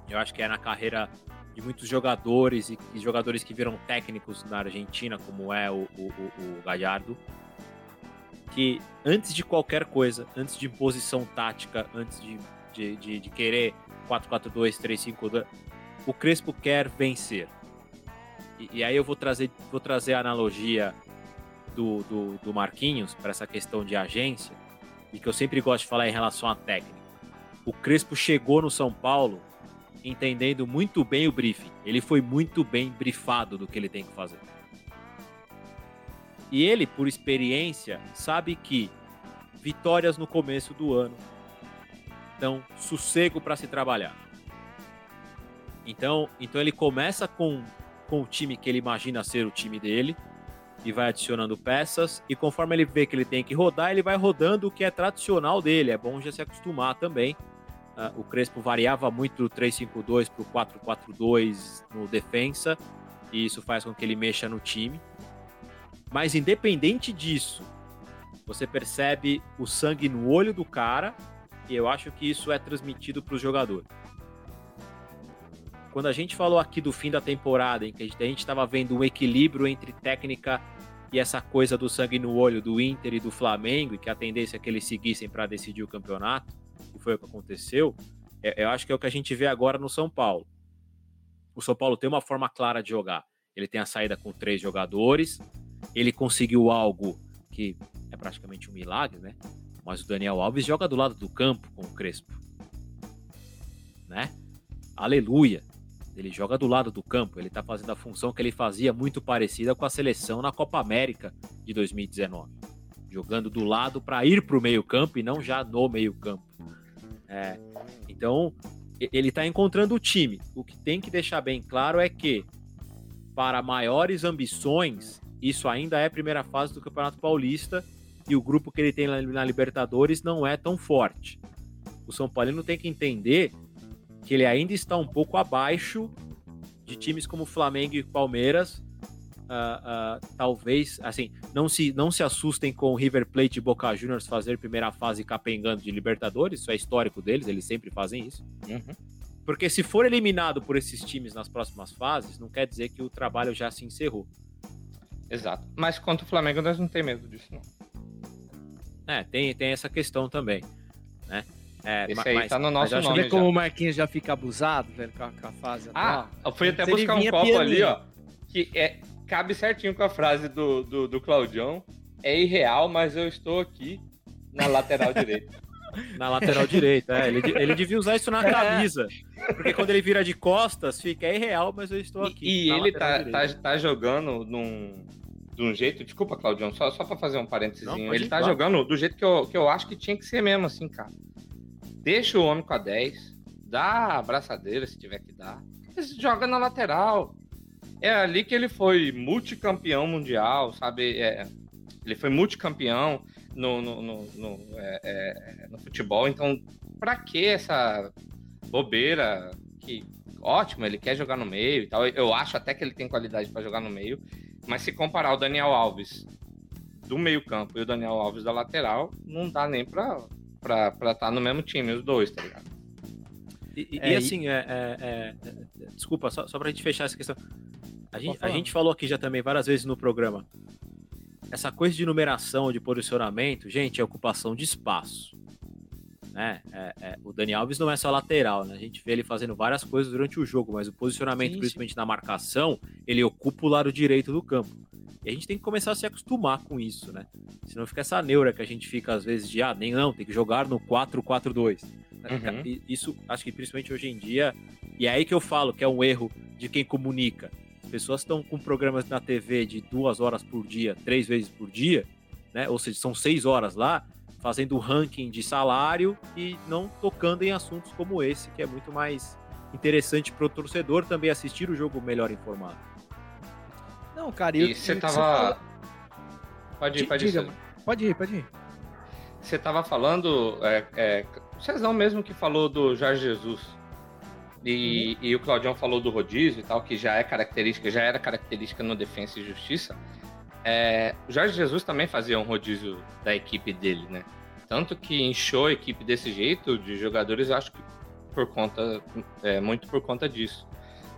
Eu acho que é na carreira de muitos jogadores e, e jogadores que viram técnicos na Argentina, como é o, o, o- o Gallardo, que antes de qualquer coisa, antes de imposição tática, antes de, de, de, de querer 4-4-2, 3-5-2, o Crespo quer vencer. E, e aí eu vou trazer, vou trazer a analogia do, do, do Marquinhos para essa questão de agência e que eu sempre gosto de falar em relação à técnica. O Crespo chegou no São Paulo entendendo muito bem o briefing. Ele foi muito bem brifado do que ele tem que fazer. E ele, por experiência, sabe que vitórias no começo do ano dão sossego para se trabalhar. Então, então ele começa com, com o time que ele imagina ser o time dele e vai adicionando peças e conforme ele vê que ele tem que rodar, ele vai rodando o que é tradicional dele. É bom já se acostumar também. Ah, o Crespo variava muito do 3-5-2 para o 4-4-2 no defensa e isso faz com que ele mexa no time. Mas independente disso, você percebe o sangue no olho do cara e eu acho que isso é transmitido para os jogadores. Quando a gente falou aqui do fim da temporada, em que a gente estava vendo um equilíbrio entre técnica e essa coisa do sangue no olho do Inter e do Flamengo, e que a tendência é que eles seguissem para decidir o campeonato, que foi o que aconteceu, é- eu acho que é o que a gente vê agora no São Paulo. O São Paulo tem uma forma clara de jogar. Ele tem a saída com três jogadores, ele conseguiu algo que é praticamente um milagre, né? Mas o Daniel Alves joga do lado do campo com o Crespo. Né? Aleluia. Ele joga do lado do campo, ele tá fazendo a função que ele fazia muito parecida com a seleção na Copa América de 2019. Jogando do lado para ir para o meio-campo e não já no meio-campo. É, então, ele tá encontrando o time. O que tem que deixar bem claro é que, para maiores ambições, isso ainda é primeira fase do Campeonato Paulista e o grupo que ele tem na Libertadores não é tão forte. O São Paulino tem que entender que ele ainda está um pouco abaixo de times como Flamengo e Palmeiras. Ah, ah, talvez, assim, não se, não se assustem com o River Plate e Boca Juniors fazer primeira fase capengando de Libertadores, isso é histórico deles, eles sempre fazem isso. Uhum. Porque se for eliminado por esses times nas próximas fases, não quer dizer que o trabalho já se encerrou. Exato. Mas contra o Flamengo nós não tem medo disso, não. É, tem, tem essa questão também, né? É, Esse ma- aí tá no nosso nome. Vê já. como o Marquinhos já fica abusado, velho, com a, com a fase Ah, atual. eu fui até buscar um copo pianinho. ali, ó. Que é, cabe certinho com a frase do, do, do Claudião. É irreal, mas eu estou aqui na lateral direita. Na lateral direita, é. Ele, ele devia usar isso na camisa. Porque quando ele vira de costas, fica é irreal, mas eu estou aqui. E, e ele tá, tá, tá jogando num, de um jeito. Desculpa, Claudião, só, só pra fazer um parênteses. Ele tá claro. jogando do jeito que eu, que eu acho que tinha que ser mesmo, assim, cara. Deixa o homem com a 10, dá a abraçadeira se tiver que dar. Joga na lateral. É ali que ele foi multicampeão mundial, sabe? É, ele foi multicampeão no, no, no, no, é, é, no futebol. Então, pra que essa bobeira? Que ótimo, ele quer jogar no meio e tal. Eu acho até que ele tem qualidade pra jogar no meio. Mas se comparar o Daniel Alves do meio-campo e o Daniel Alves da lateral, não dá nem pra estar tá no mesmo time, os dois, tá ligado? E, e- É, e e- assim, é, é- é- é- desculpa, só, só pra gente fechar essa questão. A gente, a gente falou aqui já também várias vezes no programa. Essa coisa de numeração, de posicionamento, gente, é ocupação de espaço. Né? É- é, o Dani Alves não é só lateral, né? A gente vê ele fazendo várias coisas durante o jogo, mas o posicionamento, Sim, sim. principalmente na marcação, ele ocupa o lado direito do campo. E a gente tem que começar a se acostumar com isso, né? Senão fica essa neura que a gente fica às vezes de, ah, nem não, tem que jogar no 4-4-2. Uhum. E Isso, acho que principalmente hoje em dia, e é aí que eu falo que é um erro de quem comunica. As pessoas estão com programas na TV de duas horas por dia, três vezes por dia, né? Ou seja, são seis horas lá, fazendo ranking de salário e não tocando em assuntos como esse, que é muito mais interessante para o torcedor também assistir o jogo melhor informado. Não, cara, E você que tava. Pode ir, pode ir. diga. Pode ir, pode ir. Você tava falando. É, é, o Cezão mesmo que falou do Jorge Jesus. E, e o Claudião falou do rodízio e tal, que já é característica, já era característica no Defensa e Justiça. É, o Jorge Jesus também fazia um rodízio da equipe dele, né? Tanto que inchou a equipe desse jeito de jogadores, acho que por conta, é, muito por conta disso,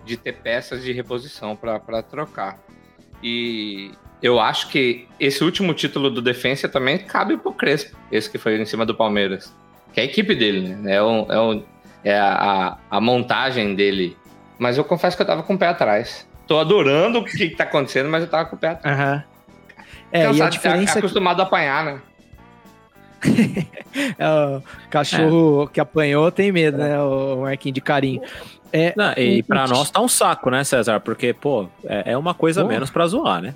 de ter peças de reposição para trocar. E eu acho que esse último título do Defensa também cabe pro Crespo, esse que foi em cima do Palmeiras. Que é a equipe dele, né? É, é, é a, a montagem dele. Mas eu confesso que eu tava com o pé atrás. Tô adorando o que tá acontecendo, mas eu tava com o pé atrás. Aham. É, e a Cansado, diferença é que acostumado a apanhar, né? é, o cachorro que apanhou tem medo, né? O Marquinhos de carinho. É, Não, e para nós tá um saco, né, César? Porque, pô, é, é uma coisa Pô. menos para zoar, né?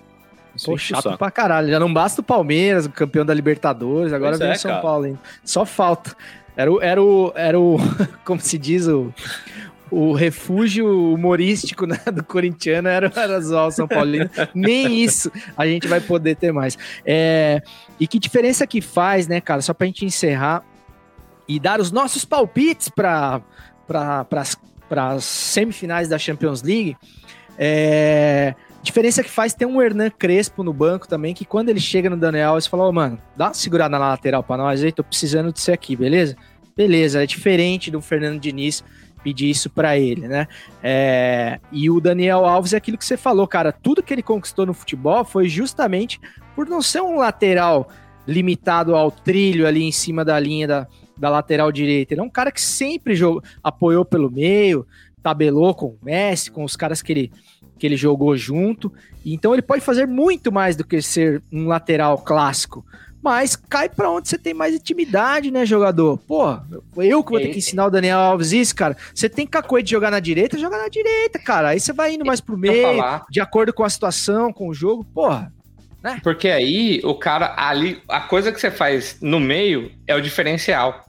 Isso Pô, chato saco. pra caralho. Já não basta o Palmeiras, o campeão da Libertadores, agora Pois vem é, o São cara. Paulo ainda. Só falta. Era o, era o, era o como se diz, o, o refúgio humorístico né, do corintiano era, o São Paulino. Nem isso a gente vai poder ter mais. É, e que diferença que faz, né, cara? Só pra gente encerrar e dar os nossos palpites para pra, as semifinais da Champions League. É, diferença que faz ter um Hernan Crespo no banco também, que quando ele chega no Daniel Alves, fala, ô mano, dá uma segurada na lateral pra nós aí, tô precisando de você aqui, beleza? Beleza, é diferente do Fernando Diniz pedir isso pra ele, né? É, e o Daniel Alves é aquilo que você falou, cara, tudo que ele conquistou no futebol foi justamente por não ser um lateral limitado ao trilho ali em cima da linha da, da lateral direita. Ele é um cara que sempre jogou, apoiou pelo meio, tabelou com o Messi, com os caras que ele, que ele jogou junto. Então ele pode fazer muito mais do que ser um lateral clássico. Mas cai pra onde você tem mais intimidade, né, jogador? Pô, eu que vou ter que ensinar o Daniel Alves isso, cara. Você tem cacoete de jogar na direita, joga na direita, cara. Aí você vai indo mais pro meio, de acordo com a situação, com o jogo. Porra, Porque aí o cara ali, a coisa que você faz no meio é o diferencial.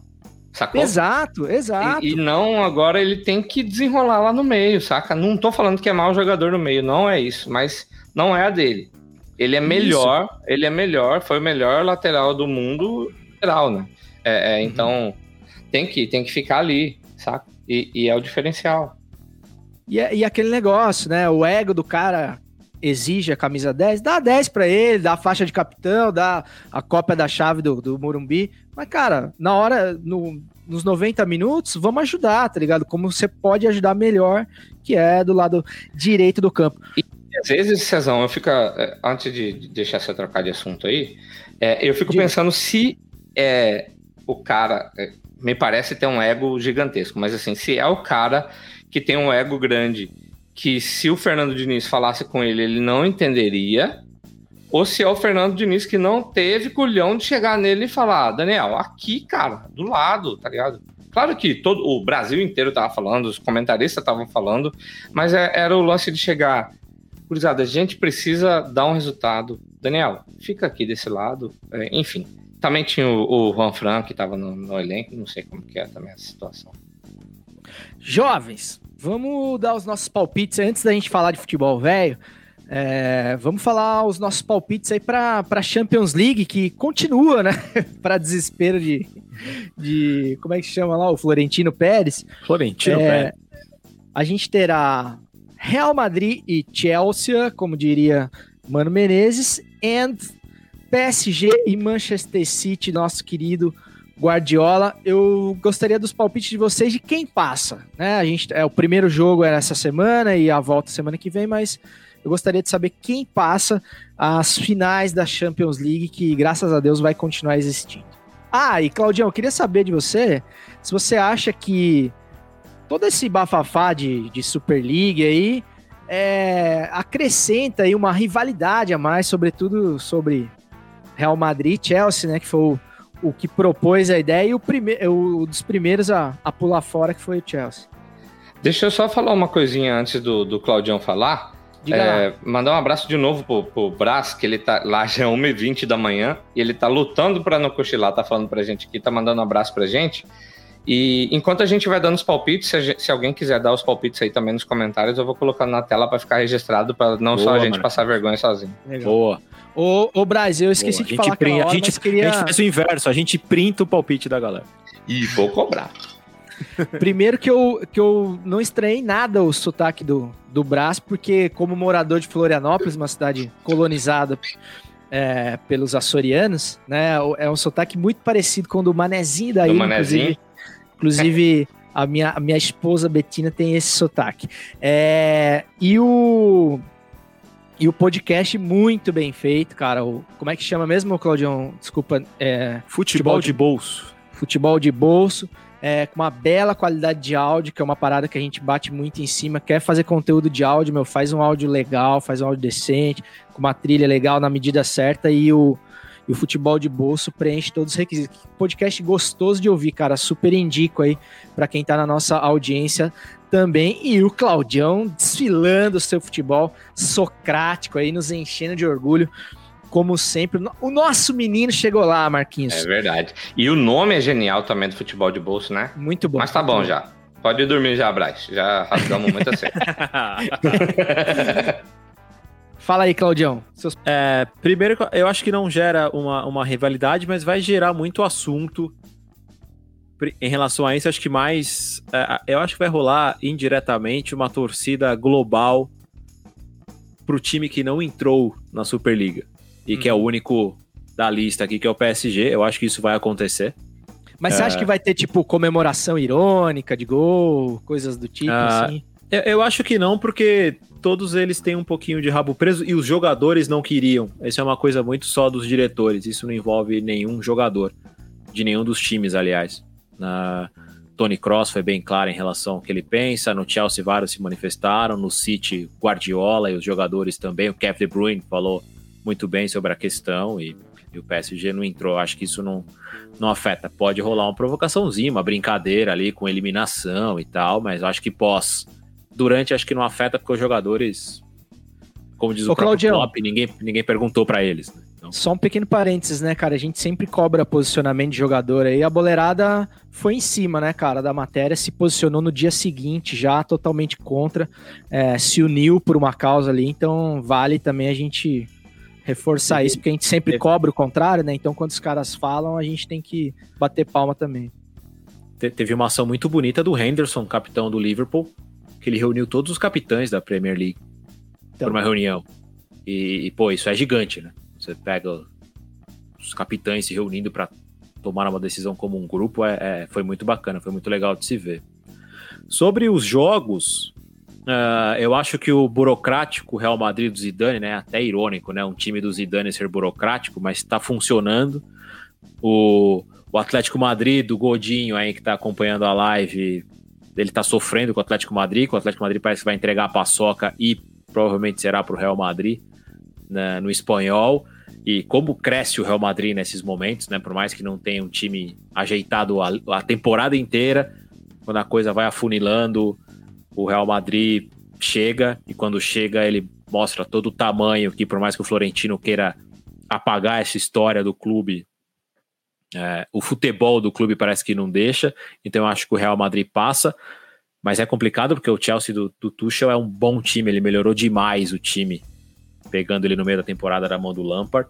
Sacou? exato, exato. E, e não, agora ele tem que desenrolar lá no meio, saca? Não tô falando que é mau jogador no meio, não é isso, mas não é a dele. Ele é melhor, ele é melhor, foi o melhor lateral do mundo lateral, né? É, é, Então tem que, tem que ficar ali, saca? E, e é o diferencial. E, é- e aquele negócio, né? O ego do cara exige a camisa 10, dá 10 pra ele, dá a faixa de capitão, dá a cópia da chave do, do Morumbi. Mas, cara, na hora, no- nos 90 minutos, vamos ajudar, tá ligado? Como você pode ajudar melhor, que é do lado direito do campo. E às vezes, Cezão, eu fico. é, Antes de de deixar você trocar de assunto aí, é, eu fico Diga. pensando se é, o cara. me parece ter um ego gigantesco, mas assim, se é o cara que tem um ego grande, que se o Fernando Diniz falasse com ele, ele não entenderia, ou se é o Fernando Diniz que não teve culhão de chegar nele e falar, Daniel, aqui, cara, do lado, tá ligado? Claro que todo o Brasil inteiro tava falando, os comentaristas estavam falando, mas é, era o lance de chegar. Cruzada, a gente precisa dar um resultado. Daniel, fica aqui desse lado. É, enfim, também tinha o, o Juan Fran que estava no, no, elenco, não sei como que é também essa situação. Jovens, vamos dar os nossos palpites antes da gente falar de futebol velho. É, vamos falar os nossos palpites aí para a Champions League, que continua, né? para desespero de, de. Como é que chama lá? O Florentino Pérez. Florentino é, Pérez. A gente terá Real Madrid e Chelsea, como diria Mano Menezes, and PSG e Manchester City, nosso querido Guardiola. Eu gostaria dos palpites de vocês de quem passa, né? A gente é o primeiro jogo é essa semana e a volta semana que vem, mas eu gostaria de saber quem passa as finais da Champions League, que graças a Deus vai continuar existindo. Ah, e Claudião, eu queria saber de você se você acha que todo esse bafafá de, de Super League aí é, acrescenta aí uma rivalidade a mais, sobretudo sobre Real Madrid e Chelsea, né? Que foi o, o que propôs a ideia e o, prime o dos primeiros a, a pular fora, que foi o Chelsea. Deixa eu só falar uma coisinha antes do, do Claudião falar. É, mandar um abraço de novo pro, pro Brás, que ele tá lá já é 1h20 da manhã, e ele tá lutando para não cochilar, tá falando pra gente aqui, tá mandando um abraço pra gente. E enquanto a gente vai dando os palpites, se, gente, se, alguém quiser dar os palpites aí também nos comentários, eu vou colocando na tela para ficar registrado, para não Boa, só a gente mano. passar vergonha sozinho. Legal. Boa. O, o Brasil, eu esqueci Boa. de falar print, hora, a, gente, queria... a gente faz o inverso, a gente printa o palpite da galera. E vou cobrar. Primeiro que eu, que eu não estranhei nada o sotaque do, do Brás, porque como morador de Florianópolis, uma cidade colonizada é, pelos açorianos, né, é um sotaque muito parecido com o do Manezinho daí, do Manezinho? inclusive, inclusive a, minha, a minha esposa Betina tem esse sotaque. É, e o e o podcast muito bem feito, cara. O, como é que chama mesmo, Claudião? Desculpa. É, futebol, futebol de, de bolso. Futebol de bolso é, com uma bela qualidade de áudio, que é uma parada que a gente bate muito em cima. Quer fazer conteúdo de áudio, meu, faz um áudio legal, faz um áudio decente, com uma trilha legal na medida certa e o, e o futebol de bolso preenche todos os requisitos. Podcast gostoso de ouvir, cara. Super indico aí para quem tá na nossa audiência também. E o Claudião desfilando o seu futebol socrático aí, nos enchendo de orgulho como sempre. O nosso menino chegou lá, Marquinhos. É verdade. E o nome é genial também do futebol de bolso, né? Muito bom. Mas tá bom, já. Pode dormir já, Braz. Já rasgamos muito assim. Fala aí, Claudião. Seus... É, primeiro, eu acho que não gera uma, uma rivalidade, mas vai gerar muito assunto em relação a isso. Acho que mais. É, eu acho que vai rolar indiretamente uma torcida global pro time que não entrou na Superliga e uhum. que é o único da lista aqui, que é o PSG. Eu acho que isso vai acontecer. Mas é... você acha que vai ter, tipo, comemoração irônica de gol, coisas do tipo, ah, assim? Eu, eu, acho que não, porque todos eles têm um pouquinho de rabo preso e os jogadores não queriam. Isso é uma coisa muito só dos diretores. Isso não envolve nenhum jogador, de nenhum dos times, aliás. Na... Tony Cross foi bem claro em relação ao que ele pensa. No Chelsea, vários se manifestaram. No City, Guardiola e os jogadores também. O Kevin De Bruyne falou muito bem sobre a questão e, e o PSG não entrou. Acho que isso não, não afeta. Pode rolar uma provocaçãozinha, uma brincadeira ali com eliminação e tal, mas acho que pós. Durante, acho que não afeta porque os jogadores, como diz o, o próprio Klopp, ninguém, ninguém perguntou para eles. Né? Então... Só um pequeno parênteses, né, cara? A gente sempre cobra posicionamento de jogador aí. A boleirada foi em cima, né, cara, da matéria, se posicionou no dia seguinte já totalmente contra, é, se uniu por uma causa ali, então vale também a gente reforçar isso, porque a gente sempre cobra o contrário, né? Então, quando os caras falam, a gente tem que bater palma também. teve uma ação muito bonita do Henderson, capitão do Liverpool, que ele reuniu todos os capitães da Premier League então, por uma reunião. E, e, pô, isso é gigante, né? Você pega os capitães se reunindo para tomar uma decisão como um grupo, é, é, foi muito bacana, foi muito legal de se ver. Sobre os jogos, Uh, eu acho que o burocrático Real Madrid do Zidane, né? Até irônico, né? Um time do Zidane ser burocrático, mas está funcionando. O, o Atlético Madrid do Godinho aí que está acompanhando a live, ele está sofrendo com o Atlético Madrid. Que o Atlético Madrid parece que vai entregar a paçoca e provavelmente será para o Real Madrid. né, no espanhol e como cresce o Real Madrid nesses momentos, né? Por mais que não tenha um time ajeitado a, a temporada inteira, quando a coisa vai afunilando, o Real Madrid chega e quando chega ele mostra todo o tamanho que por mais que o Florentino queira apagar essa história do clube, é, o futebol do clube parece que não deixa. Então eu acho que o Real Madrid passa. Mas é complicado porque o Chelsea do, do Tuchel é um bom time, ele melhorou demais o time pegando ele no meio da temporada da mão do Lampard.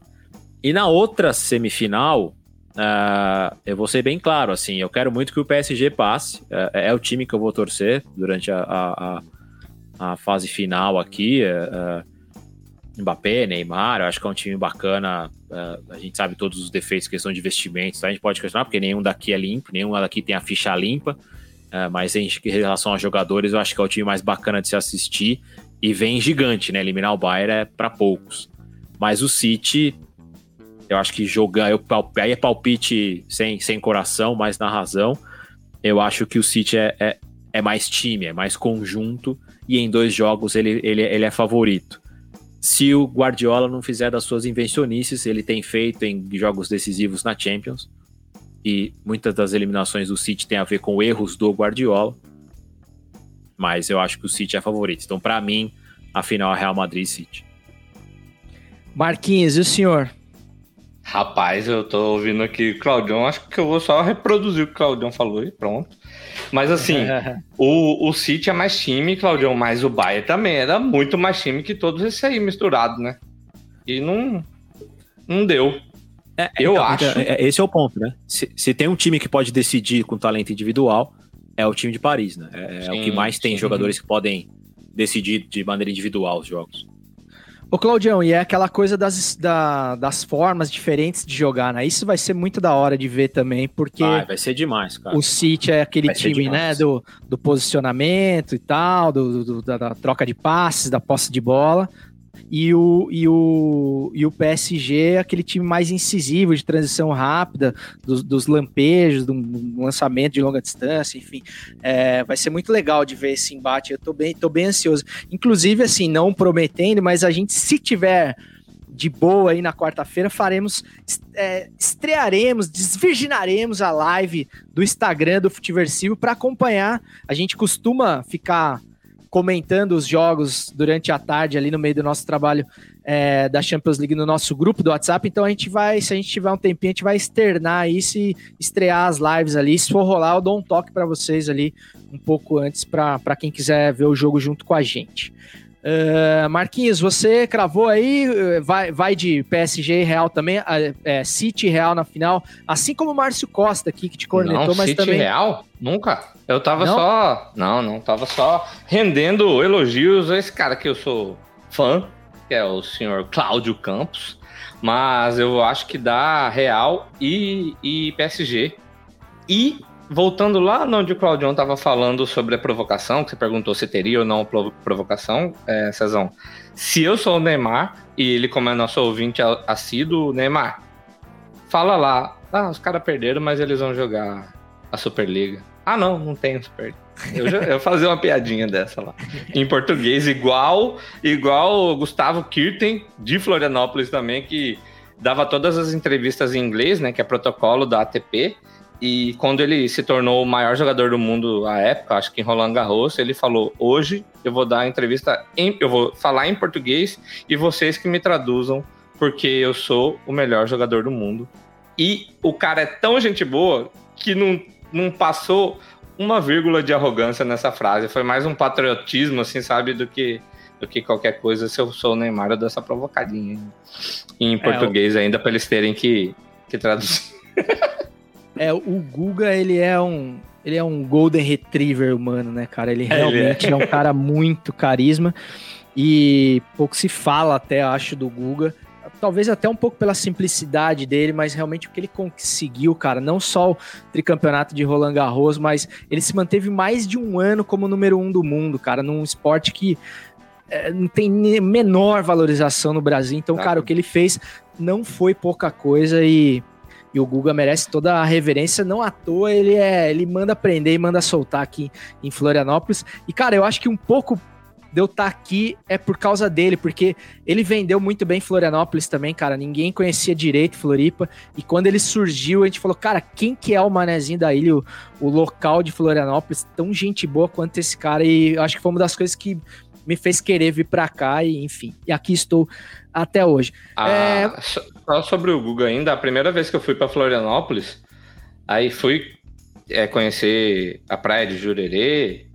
E na outra semifinal, uh, eu vou ser bem claro, assim, eu quero muito que o PSG passe. Uh, é o time que eu vou torcer durante a, a, a fase final aqui. Uh, Mbappé, Neymar, eu acho que é um time bacana. a gente sabe todos os defeitos, questão de investimentos, tá? a gente pode questionar, porque nenhum daqui é limpo, nenhum daqui tem a ficha limpa. mas em relação a jogadores, eu acho que é o time mais bacana de se assistir e vem gigante, né? Eliminar o Bayern é para poucos. Mas o City, eu acho que jogar, eu, aí é palpite sem, sem coração, mas na razão. Eu acho que o City é, é, é mais time, é mais conjunto, e em dois jogos ele, ele, ele é favorito. Se o Guardiola não fizer das suas invencionices, ele tem feito em jogos decisivos na Champions, e muitas das eliminações do City tem a ver com erros do Guardiola mas eu acho que o City é favorito. Então, para mim, a final é Real Madrid e City. Marquinhos, e o senhor? Rapaz, eu tô ouvindo aqui o Claudião, acho que eu vou só reproduzir o que o Claudião falou e pronto. Mas assim, o, o City é mais time, Claudião, mas o Bayern também era muito mais time que todos esses aí misturados, né? E não, não deu. É, eu então, acho. Então, é, esse é o ponto, né? Se, se tem um time que pode decidir com talento individual, é o time de Paris, né? É, sim, é o que mais tem sim. jogadores que podem decidir de maneira individual os jogos. Ô Claudião, e é aquela coisa das, da, das formas diferentes de jogar, né? Isso vai ser muito da hora de ver também, porque. Vai, vai ser demais, cara. O City é aquele vai time, né? Do, do posicionamento e tal, do, do da, da, troca de passes, da posse de bola e o, e o, e o PSG é aquele time mais incisivo, de transição rápida, dos, dos lampejos, do, lançamento de longa distância, enfim. É, vai ser muito legal de ver esse embate. Eu tô bem, tô bem ansioso. Inclusive, assim, não prometendo, mas a gente, se tiver de boa aí na quarta-feira, faremos, é, estrearemos, desvirginaremos a live do Instagram do Futiversivo para acompanhar. A gente costuma ficar comentando os jogos durante a tarde ali no meio do nosso trabalho é, da Champions League no nosso grupo do WhatsApp. Então a gente vai, se a gente tiver um tempinho, a gente vai externar isso e estrear as lives ali. Se for rolar, eu dou um toque para vocês ali um pouco antes para quem quiser ver o jogo junto com a gente. Uh, Marquinhos, você cravou aí, eh, vai, vai de PSG Real também, é, City Real na final, assim como o Márcio Costa aqui, que te cornetou, não, mas City também... Real? Nunca. Eu tava não? só... Não, não, tava só rendendo elogios a esse cara que eu sou fã, que é o senhor Cláudio Campos, mas eu acho que dá Real e, e PSG. E voltando lá onde o Claudião estava falando sobre a provocação, que você perguntou se teria ou não provocação, é, Cezão. Se eu sou o Neymar e ele, como é nosso ouvinte assíduo, Neymar, fala lá. Ah, os caras perderam, mas eles vão jogar a Superliga. Ah, não, não tem Super. Eu já eu fazer uma piadinha dessa lá. Em português, igual igual o Gustavo Kirten, de Florianópolis também, que dava todas as entrevistas em inglês, né? Que é protocolo da ATP. E quando ele se tornou o maior jogador do mundo à época, acho que em Roland Garros, ele falou: hoje eu vou dar a entrevista, em, eu vou falar em português e vocês que me traduzam, porque eu sou o melhor jogador do mundo. E o cara é tão gente boa que não, não passou uma vírgula de arrogância nessa frase. Foi mais um patriotismo, assim, sabe, do que do que qualquer coisa. Se eu sou o Neymar, eu dou essa provocadinha em é, português ainda, para eles terem que, que traduzir. É, o Guga, ele é um. Ele é um Golden Retriever humano, né, cara? Ele realmente ele é. é um cara muito carisma. E pouco se fala até, acho, do Guga talvez até um pouco pela simplicidade dele, mas realmente o que ele conseguiu, cara, não só o tricampeonato de Roland Garros, mas ele se manteve mais de um ano como número um do mundo, cara, num esporte que é, não tem menor valorização no Brasil. Então, cara, o que ele fez não foi pouca coisa e e o Guga merece toda a reverência, não à toa ele é, ele manda prender e manda soltar aqui em Florianópolis. E cara, eu acho que um pouco de eu estar aqui é por causa dele, porque ele vendeu muito bem Florianópolis também, cara. Ninguém conhecia direito Floripa. E quando ele surgiu, a gente falou, cara, quem que é o manezinho da ilha, o, o local de Florianópolis, tão gente boa quanto esse cara. E acho que foi uma das coisas que me fez querer vir pra cá, e enfim. E aqui estou até hoje. Ah, É, Só sobre o Guga ainda, a primeira vez que eu fui para Florianópolis, aí fui é, conhecer a praia de Jurerê,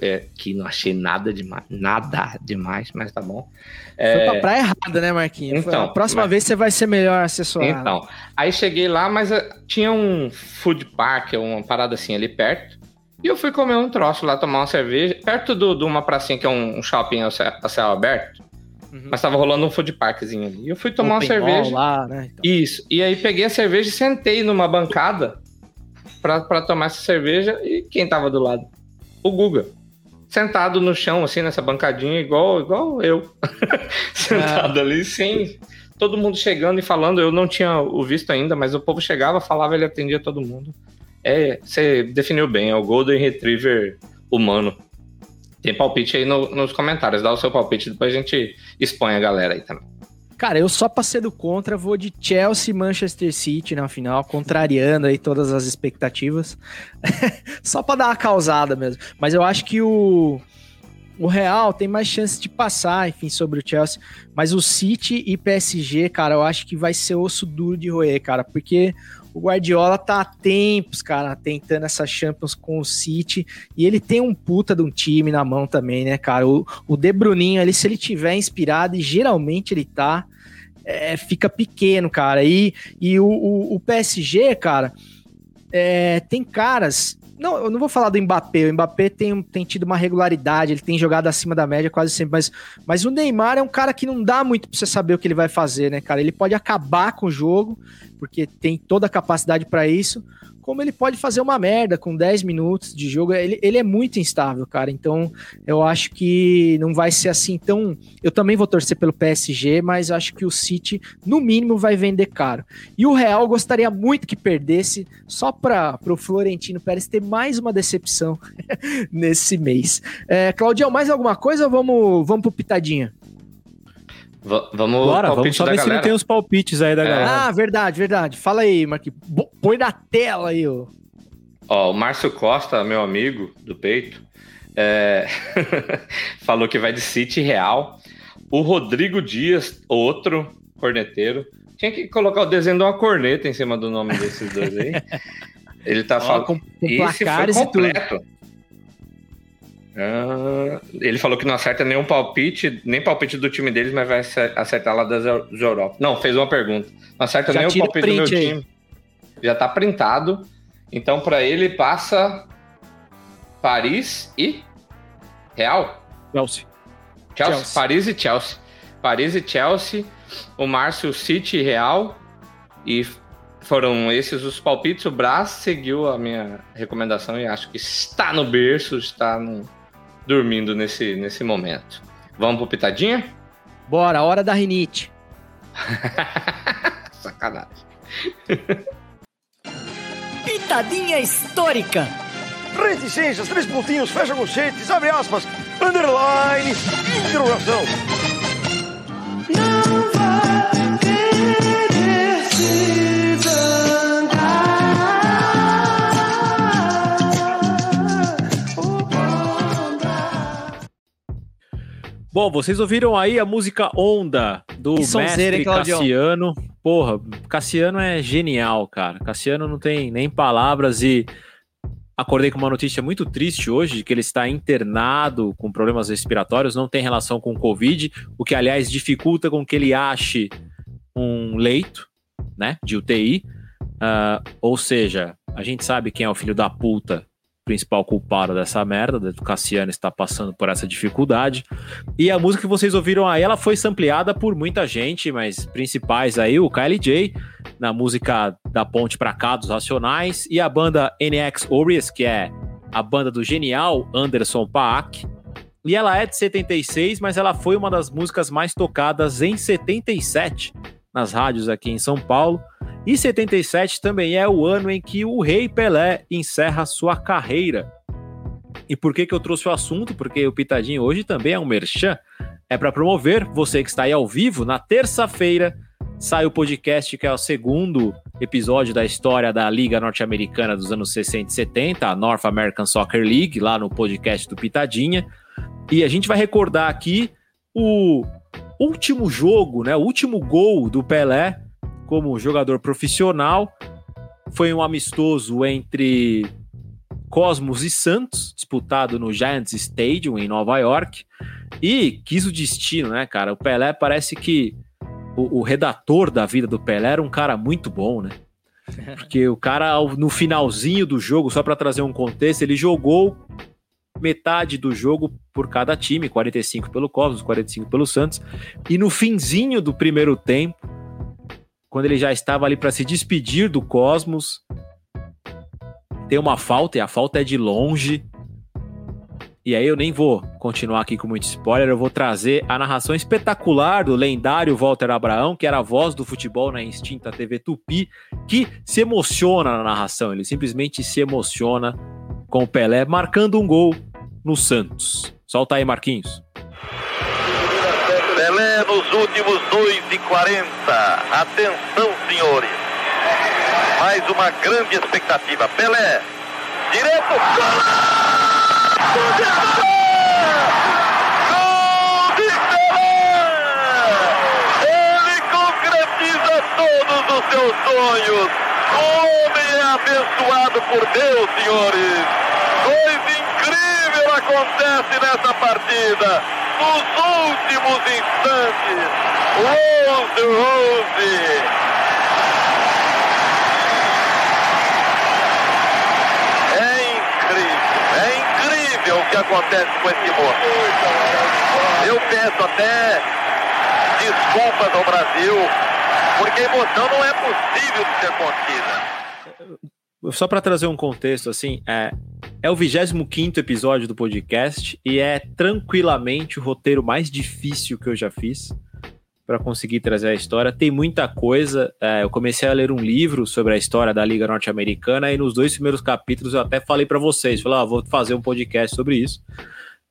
é, que não achei nada demais, nada demais, mas tá bom. Foi É, pra praia errada, né, Marquinhos? Foi- então, a próxima mas- vez você vai ser melhor assessorado. Então, aí cheguei lá, mas eh, tinha um food park, uma parada assim ali perto. E eu fui comer um troço lá, tomar uma cerveja, perto do- de uma pracinha que é um, shopping a céu, a céu aberto. Uhum. Mas tava rolando um food parkzinho ali. E eu fui tomar Open uma cerveja. lá, né? Então. Isso. E aí peguei a cerveja e sentei numa bancada pra, pra tomar essa cerveja. E quem tava do lado? O Guga. Sentado no chão, assim, nessa bancadinha, igual, igual eu. Sentado ali, sem. Todo mundo chegando e falando. Eu não tinha o visto ainda, mas o povo chegava, falava, ele atendia todo mundo. É, você definiu bem, é o Golden Retriever humano. Tem palpite aí no- nos comentários, dá o seu palpite, depois a gente expõe a galera aí também. Cara, eu só passei do contra, vou de Chelsea Manchester City na final, contrariando aí todas as expectativas. só pra dar uma causada mesmo. Mas eu acho que o, o Real tem mais chance de passar, enfim, sobre o Chelsea. Mas o City e PSG, cara, eu acho que vai ser osso duro de roer, cara, porque o Guardiola tá há tempos, cara, tentando essa Champions com o City. E ele tem um puta de um time na mão também, né, cara? O, o De Bruninho ali, se ele tiver inspirado, e geralmente ele tá, é, fica pequeno, cara. E, e o, o, o PSG, cara, é, tem caras. Não, eu não vou falar do Mbappé. O Mbappé tem, tem tido uma regularidade, ele tem jogado acima da média quase sempre, mas, mas o Neymar é um cara que não dá muito pra você saber o que ele vai fazer, né, cara? Ele pode acabar com o jogo, porque tem toda a capacidade pra isso, como ele pode fazer uma merda com 10 minutos de jogo. Ele, ele é muito instável, cara. Então, eu acho que não vai ser assim tão. Eu também vou torcer pelo PSG, mas acho que o City, no mínimo, vai vender caro. E o Real gostaria muito que perdesse, só para o Florentino Pérez ter mais uma decepção nesse mês. É, Claudião, mais alguma coisa ou vamos, vamos pro Pitadinha? Va- vamos Bora, vamos só ver se não galera. tem os palpites aí da galera. Ah, verdade, verdade. Fala aí, Marquinhos. Põe na tela aí, ó. Ó, o Márcio Costa, meu amigo do peito, é, falou que vai de City Real. O Rodrigo Dias, outro corneteiro, tinha que colocar o desenho de uma corneta em cima do nome desses dois aí. Ele tá falando. com, com Esse foi placares e tudo. Ah, ele falou que não acerta nenhum palpite, nem palpite do time deles, mas vai acer- acertar lá das Eu- da Europa. Não, fez uma pergunta. Não acerta Já nem o tira o palpite do meu aí. time. Já tá printado. Então, para ele, passa Paris e Real. Chelsea. Chelsea. Chelsea. Paris e Chelsea. Paris e Chelsea. O Márcio City e Real. E foram esses os palpites. O Brás seguiu a minha recomendação e acho que está no berço, está no- dormindo nesse, nesse momento. Vamos pro Pitadinha? Bora, hora da rinite. Sacanagem. Pitadinha histórica. Reticências, três pontinhos, fecha conchetes, abre aspas, underline, interrogação. Bom, vocês ouviram aí a música Onda do Que mestre hein? Cassiano. Porra, Cassiano é genial, cara. Cassiano não tem nem palavras e acordei com uma notícia muito triste hoje de que ele está internado com problemas respiratórios, não tem relação com Covid, o que aliás dificulta com que ele ache um leito, né, de UTI. Ah, ou seja, a gente sabe quem é o filho da puta principal culpado dessa merda, do Cassiano está passando por essa dificuldade. E a música que vocês ouviram aí, ela foi sampleada por muita gente, mas principais aí, o KLJ, na música da Ponte pra Cá, dos Racionais, e a banda NX Orias, que é a banda do genial Anderson Paak. E ela é de 76, mas ela foi uma das músicas mais tocadas em 77 nas rádios aqui em São Paulo. E 77 também é o ano em que o Rei Pelé encerra sua carreira. E por que, que eu trouxe o assunto? Porque o Pitadinho hoje também é um merchan. É para promover você que está aí ao vivo. Na terça-feira sai o podcast, que é o segundo episódio da história da Liga Norte-Americana dos anos 60 e 70, a North American Soccer League, lá no podcast do Pitadinha. E a gente vai recordar aqui o último jogo, né? O último gol do Pelé como jogador profissional. Foi um amistoso entre Cosmos e Santos, disputado no Giants Stadium em Nova York. E quis o destino, né, cara? O Pelé parece que o, o redator da vida do Pelé era um cara muito bom, né? Porque o cara, no finalzinho do jogo, só para trazer um contexto, ele jogou metade do jogo por cada time, 45 pelo Cosmos, 45 pelo Santos. E no finzinho do primeiro tempo, quando ele já estava ali para se despedir do Cosmos, tem uma falta e a falta é de longe. E aí eu nem vou continuar aqui com muito spoiler, eu vou trazer a narração espetacular do lendário Walter Abraão, que era a voz do futebol na extinta TV Tupi, que se emociona na narração, ele simplesmente se emociona com o Pelé marcando um gol no Santos. Solta aí, Marquinhos. Pelé nos últimos 2 e 40. Atenção, senhores. Mais uma grande expectativa. Pelé, direto, golaço de! Gol de! Ele concretiza todos os seus sonhos. O homem é abençoado por Deus, senhores. Coisa incrível acontece nessa partida. Nos últimos instantes, Rose Rose. o que acontece com esse moço. Eu peço até desculpas ao Brasil, porque emoção não é possível de ser contida. Só para trazer um contexto, assim, é, é o 25 episódio do podcast e é tranquilamente o roteiro mais difícil que eu já fiz para conseguir trazer a história. Tem muita coisa. É, eu comecei a ler um livro sobre a história da Liga Norte-Americana e nos dois primeiros capítulos eu até falei para vocês, falei, ah, vou fazer um podcast sobre isso.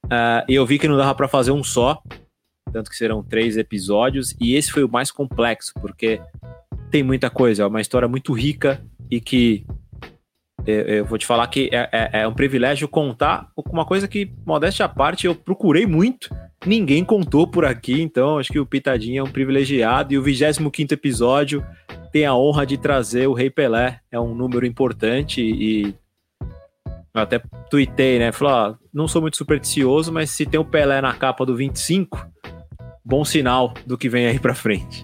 Uh, e eu vi que não dava para fazer um só, tanto que serão três episódios. E esse foi o mais complexo, porque tem muita coisa. É uma história muito rica e que eu, vou te falar que é, é, é um privilégio contar uma coisa que, modéstia à parte, eu procurei muito ninguém contou por aqui, então acho que o Pitadinho é um privilegiado. E o 25 episódio tem a honra de trazer o Rei Pelé, é um número importante e eu até tuitei, né? Falou: ó, não sou muito supersticioso, mas se tem o Pelé na capa do 25, bom sinal do que vem aí pra frente.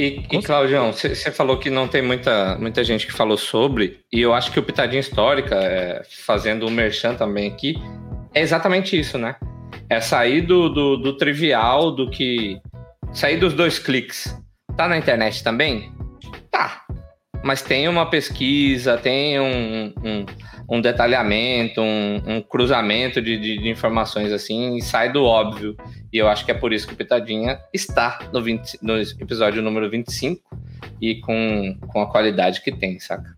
E, e Claudião, você falou que não tem muita, muita gente que falou sobre, e eu acho que o Pitadinha Histórica, é, fazendo o merchan também aqui, é exatamente isso, né? É sair do, do, do trivial, do que. Sair dos dois cliques. Tá na internet também? Tá. Mas tem uma pesquisa, tem um, um, um detalhamento, um, um cruzamento de, de, de, informações assim, e sai do óbvio. E eu acho que é por isso que o Pitadinha está no, 20, no episódio número 25 e com, com a qualidade que tem, saca?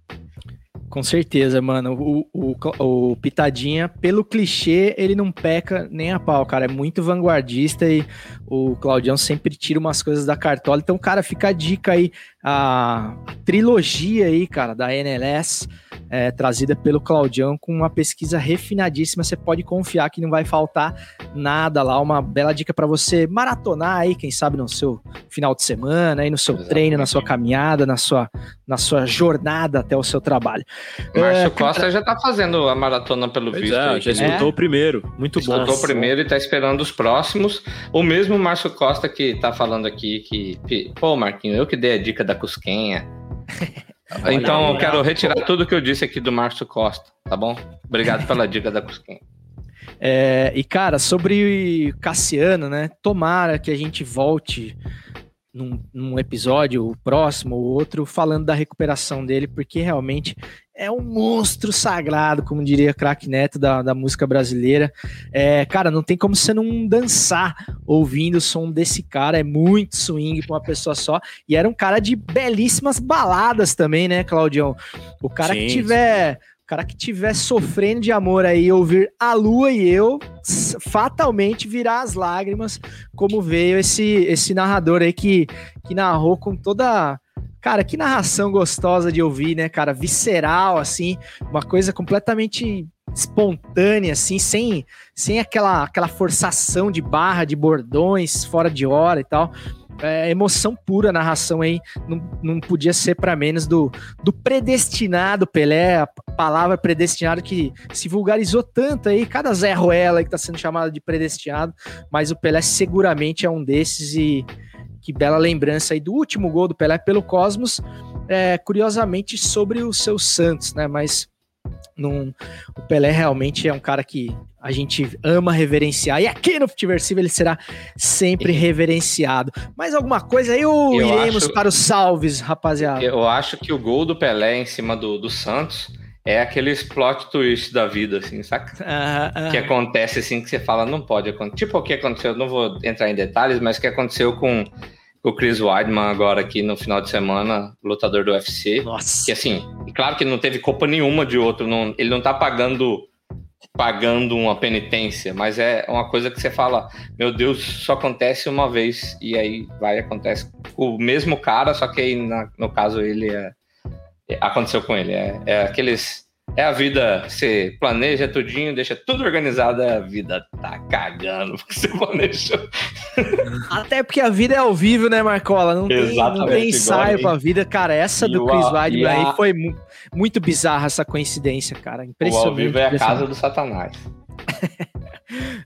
Com certeza, mano. O, o, o, Pitadinha, pelo clichê, ele não peca nem a pau, cara. É muito vanguardista e o Claudião sempre tira umas coisas da cartola. Então, cara, fica a dica aí, a, a trilogia aí, cara, da NLS é, trazida pelo Claudião com uma pesquisa refinadíssima. Você pode confiar que não vai faltar nada lá. Uma bela dica para você maratonar aí, quem sabe no seu final de semana, aí no seu Exatamente. treino, na sua caminhada, na sua, na sua jornada até o seu trabalho. Márcio é, Costa cara... já tá fazendo a maratona pelo pois visto. É, já escutou é? o primeiro. Muito bom. Escutou o primeiro e tá esperando os próximos. O mesmo Márcio Costa que tá falando aqui que, pô, Marquinho, eu que dei a dica da Cusquenha. Então eu quero retirar tudo que eu disse aqui do Márcio Costa, tá bom? Obrigado pela dica da Cusquinha. É, e cara, sobre Cassiano, né? Tomara que a gente volte num, num episódio próximo ou outro falando da recuperação dele, porque realmente é um monstro sagrado, como diria craque Neto da, da música brasileira. É, cara, não tem como você não dançar ouvindo o som desse cara, é muito swing pra uma pessoa só. E era um cara de belíssimas baladas também, né, Claudião? O cara que tiver cara que tiver sofrendo de amor aí, ouvir a lua e eu, fatalmente virá as lágrimas, como veio esse, esse narrador aí que, que narrou com toda. Cara, que narração gostosa de ouvir, né, cara? Visceral, assim, uma coisa completamente espontânea, assim, sem, sem aquela, aquela forçação de barra, de bordões, fora de hora e tal. É, emoção pura a narração aí, não, não podia ser para menos do, do predestinado Pelé, a palavra predestinado que se vulgarizou tanto aí, cada Zé Ruela que tá sendo chamado de predestinado, mas o Pelé seguramente é um desses e que bela lembrança aí do último gol do Pelé pelo Cosmos, é, curiosamente sobre o seu Santos, né? Mas não, o Pelé realmente é um cara que a gente ama reverenciar e aqui no Futiversivo ele será sempre reverenciado. Mais alguma coisa aí ou Eu iremos acho- para os salves, rapaziada? Eu acho que o gol do Pelé em cima do, do Santos é aqueles plot twist da vida, assim, saca? Aham, aham. Que acontece assim que você fala, não pode acontecer. Tipo o que aconteceu, não vou entrar em detalhes, mas o que aconteceu com o Chris Weidman agora aqui no final de semana, lutador do UFC. Nossa. Que assim, claro que não teve culpa nenhuma de outro, não- ele não tá pagando pagando uma penitência, mas é uma coisa que você fala, meu Deus, só acontece uma vez e aí vai acontece o mesmo cara, só que aí na- no caso ele é- aconteceu com ele, é, é aqueles é a vida, você planeja tudinho, deixa tudo organizado, a vida tá cagando porque você planejou. Até porque a vida é ao vivo, né, Marcola? Não tem, não Exatamente, tem ensaio igual pra vida. Cara, essa do o Chris Weidman a- aí foi mu- muito bizarra essa coincidência, cara. O Impressionante. ao vivo é a casa do satanás.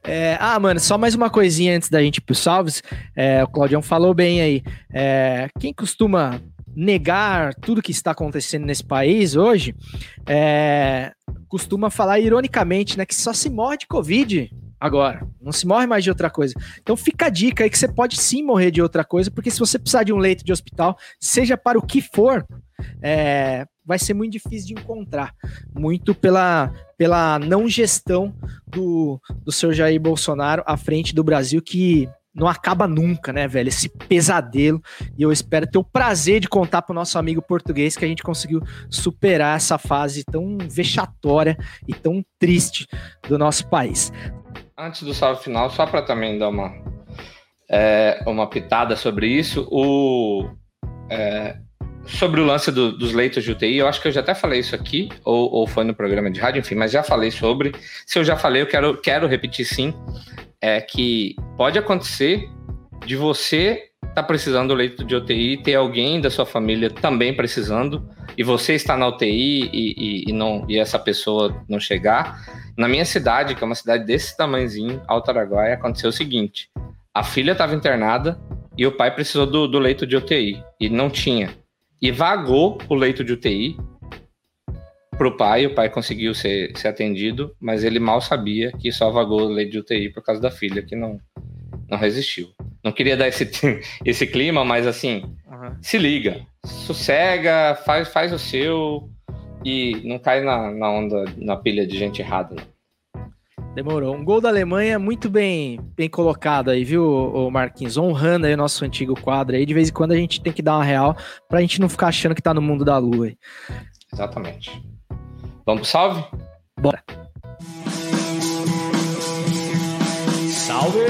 É, ah, mano, só mais uma coisinha antes da gente ir pro salves. É, o Claudião falou bem aí. É, quem costuma negar tudo que está acontecendo nesse país hoje, é, costuma falar ironicamente, né, que só se morre de Covid agora. Não se morre mais de outra coisa. Então fica a dica aí que você pode sim morrer de outra coisa, porque se você precisar de um leito de hospital, seja para o que for, é, vai ser muito difícil de encontrar. Muito pela, pela não gestão do, do seu Jair Bolsonaro à frente do Brasil, que não acaba nunca, né, velho? Esse pesadelo. E eu espero ter o prazer de contar pro nosso amigo português que a gente conseguiu superar essa fase tão vexatória e tão triste do nosso país. Antes do salve final, só para também dar uma, é, uma pitada sobre isso, o, é, sobre o lance do- dos leitos de UTI, eu acho que eu já até falei isso aqui, ou, ou foi no programa de rádio, enfim, mas já falei sobre. Se eu já falei, eu quero, quero repetir sim, é que pode acontecer de você estar precisando do leito de UTI ter alguém da sua família também precisando, e você está na UTI e, e- e não, e essa pessoa não chegar. Na minha cidade, que é uma cidade desse tamanhozinho, Alto Araguaia, aconteceu o seguinte: a filha estava internada e o pai precisou do, do leito de UTI e não tinha. E vagou o leito de UTI pro pai, o pai conseguiu ser, ser atendido, mas ele mal sabia que só vagou o leito de UTI por causa da filha, que não, não resistiu. Não queria dar esse, esse clima, mas assim, se liga, sossega, faz, faz o seu e não cai na, na onda, na pilha de gente errada. Não. Demorou. Um gol da Alemanha muito bem, bem colocado aí, viu, Marquinhos? Honrando aí o nosso antigo quadro aí. De vez em quando a gente tem que dar uma real pra gente não ficar achando que tá no mundo da lua. aí. Exatamente. Vamos pro salve? Bora. Salve!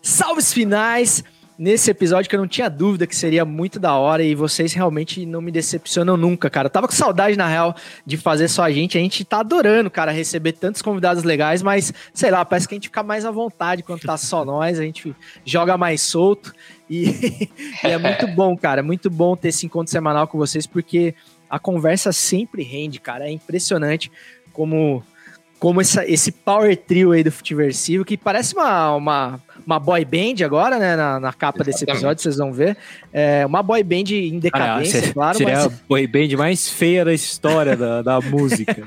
Salves finais nesse episódio que eu não tinha dúvida que seria muito da hora e vocês realmente não me decepcionam nunca, cara. Eu tava com saudade, na real, de fazer só a gente. A gente tá adorando, cara, receber tantos convidados legais, mas sei lá, parece que a gente fica mais à vontade quando tá só nós, a gente joga mais solto e, e é muito bom, cara. É muito bom ter esse encontro semanal com vocês porque a conversa sempre rende, cara. É impressionante como como essa, esse power trio aí do Futiversivo, que parece uma, uma, uma boy band agora, né? Na, na capa desse Exatamente. episódio, vocês vão ver. É uma boy band em decadência, Cara, claro, seria mas a boy band mais feia da história da, da música.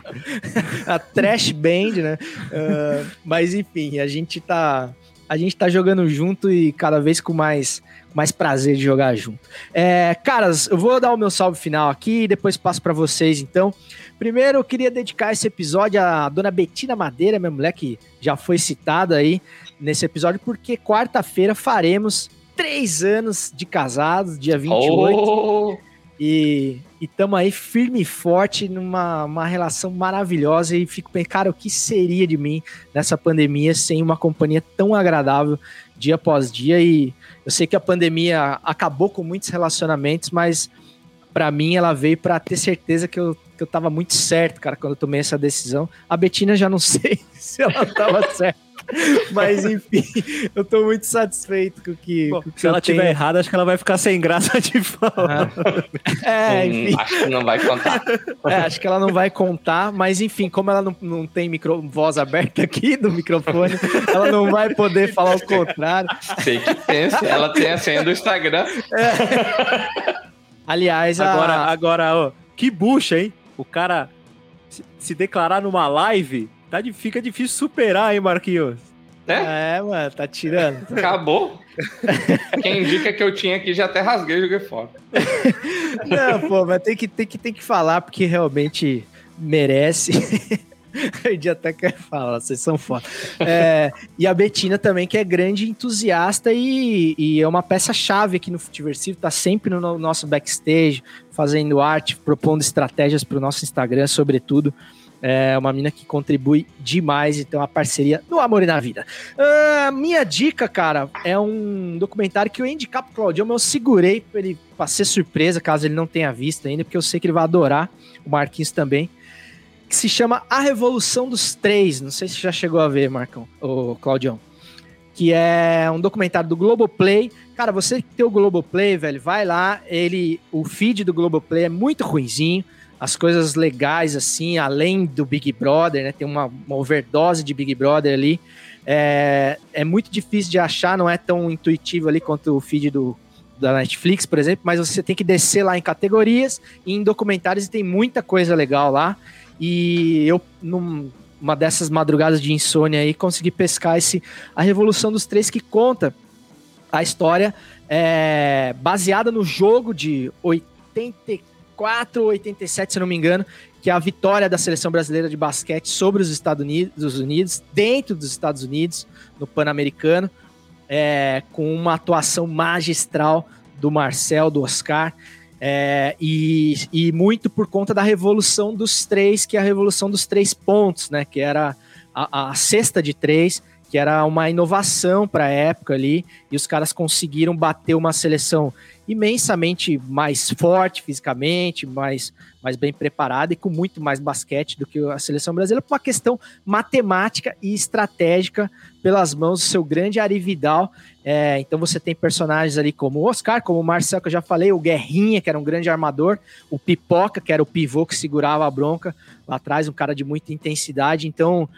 a trash band, né? Ah, mas enfim, a gente tá. A gente tá jogando junto e cada vez com mais, mais prazer de jogar junto. É, caras, eu vou dar o meu salve final aqui e depois passo para vocês, então. Primeiro, eu queria dedicar esse episódio à dona Betina Madeira, minha mulher que já foi citada aí nesse episódio, porque quarta-feira faremos três anos de casados, dia 28. Oh, E estamos aí firme e forte numa uma relação maravilhosa e fico pensando, cara, o que seria de mim nessa pandemia sem uma companhia tão agradável dia após dia? E eu sei que a pandemia acabou com muitos relacionamentos, mas para mim ela veio para ter certeza que eu, que eu tava muito certo, cara, quando eu tomei essa decisão. A Betina já não sei se ela tava certa. Mas enfim, eu tô muito satisfeito com o que. Bom, com o que se ela tiver tenho. errada, acho que ela vai ficar sem graça de falar. É, Hum, enfim. acho que não vai contar. É, acho que ela não vai contar, mas enfim, como ela não, não tem micro, voz aberta aqui do microfone, ela não vai poder falar o contrário. Sei que pensa. Ela tem a senha do Instagram. Aliás, a- Agora, agora, ó, que bucha, hein? O cara se, se declarar numa live, tá, fica difícil superar, hein, Marquinhos? Né? É, mano, tá tirando. Acabou. Quem indica que eu tinha aqui já até rasguei e joguei fora. Não, pô, mas tem que, tem que, tem que falar porque realmente merece. Eu até quero falar, vocês são foda. É, e a Betina também, que é grande entusiasta e, e é uma peça-chave aqui no Futiversivo, tá sempre no no nosso backstage, fazendo arte, propondo estratégias para o nosso Instagram, sobretudo. É uma mina que contribui demais e tem uma parceria no amor e na vida. Ah, minha dica, cara, é um documentário que eu ia indicar Claudio, eu segurei pra ele pra ser surpresa, caso ele não tenha visto ainda, porque eu sei que ele vai adorar, o Marquinhos também, que se chama A Revolução dos Três. Não sei se já chegou a ver, Marcão, o Claudião. Que é um documentário do Globoplay. Cara, você que tem o Globoplay, velho, vai lá. Ele, o feed do Globoplay é muito ruinzinho. As coisas legais, assim, além do Big Brother, né? Tem uma, uma overdose de Big Brother ali. É, é muito difícil de achar, não é tão intuitivo ali quanto o feed do, da Netflix, por exemplo, mas você tem que descer lá em categorias e em documentários e tem muita coisa legal lá. E eu, numa dessas madrugadas de insônia aí, consegui pescar esse A Revolução dos Três, que conta a história é, baseada no jogo de 84 ou 87, se não me engano, que é a vitória da seleção brasileira de basquete sobre os Estados Unidos, dos Unidos dentro dos Estados Unidos, no Pan-Americano, é, com uma atuação magistral do Marcel, do Oscar. É, e, e muito por conta da revolução dos três, que é a revolução dos três pontos, né? Que era a, a cesta de três, que era uma inovação para a época ali, e os caras conseguiram bater uma seleção imensamente mais forte fisicamente, mais, mais bem preparada e com muito mais basquete do que a seleção brasileira, por uma questão matemática e estratégica pelas mãos do seu grande Ari Vidal. É, então você tem personagens ali como o Oscar, como o Marcel, que eu já falei, o Guerrinha, que era um grande armador, o Pipoca, que era o pivô que segurava a bronca lá atrás, um cara de muita intensidade. Então,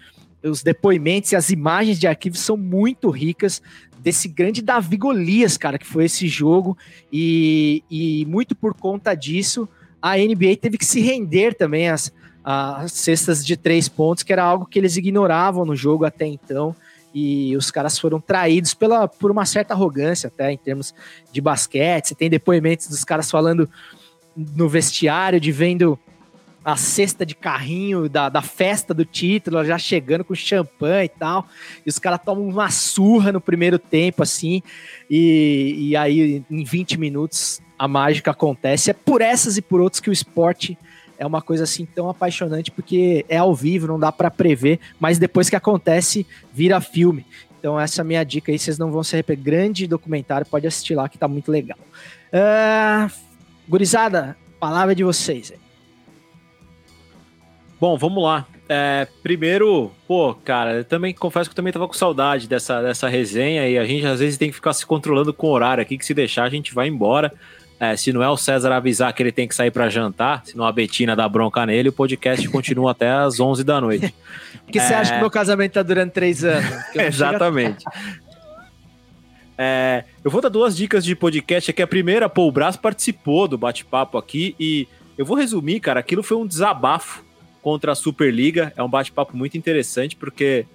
os depoimentos e as imagens de arquivo são muito ricas desse grande Davi Golias, cara, que foi esse jogo, e, e muito por conta disso, a NBA teve que se render também às, às cestas de três pontos, que era algo que eles ignoravam no jogo até então, e os caras foram traídos pela, por uma certa arrogância até em termos de basquete, você tem depoimentos dos caras falando no vestiário, de vendo a cesta de carrinho da, da festa do título, já chegando com champanhe e tal. E os caras tomam uma surra no primeiro tempo, assim. E, e aí, em 20 minutos, a mágica acontece. É por essas e por outras que o esporte é uma coisa assim tão apaixonante, porque é ao vivo, não dá para prever, mas depois que acontece, vira filme. Então, essa é a minha dica aí, vocês não vão se arrepender. Grande documentário, pode assistir lá que tá muito legal. Uh, gurizada, palavra de vocês. Aí. Bom, vamos lá. É, primeiro, pô, cara, eu também confesso que eu também tava com saudade dessa, dessa resenha e a gente às vezes tem que ficar se controlando com o horário aqui, que se deixar a gente vai embora. É, se não é o César avisar que ele tem que sair para jantar, se não a Betina dá bronca nele, o podcast continua até às 11 da noite. Por que você acha que meu casamento tá durando três anos? Exatamente. É, eu vou dar duas dicas de podcast aqui. A primeira, pô, o Brás participou do bate-papo aqui e eu vou resumir, cara, aquilo foi um desabafo contra a Superliga. É um bate-papo muito interessante, porque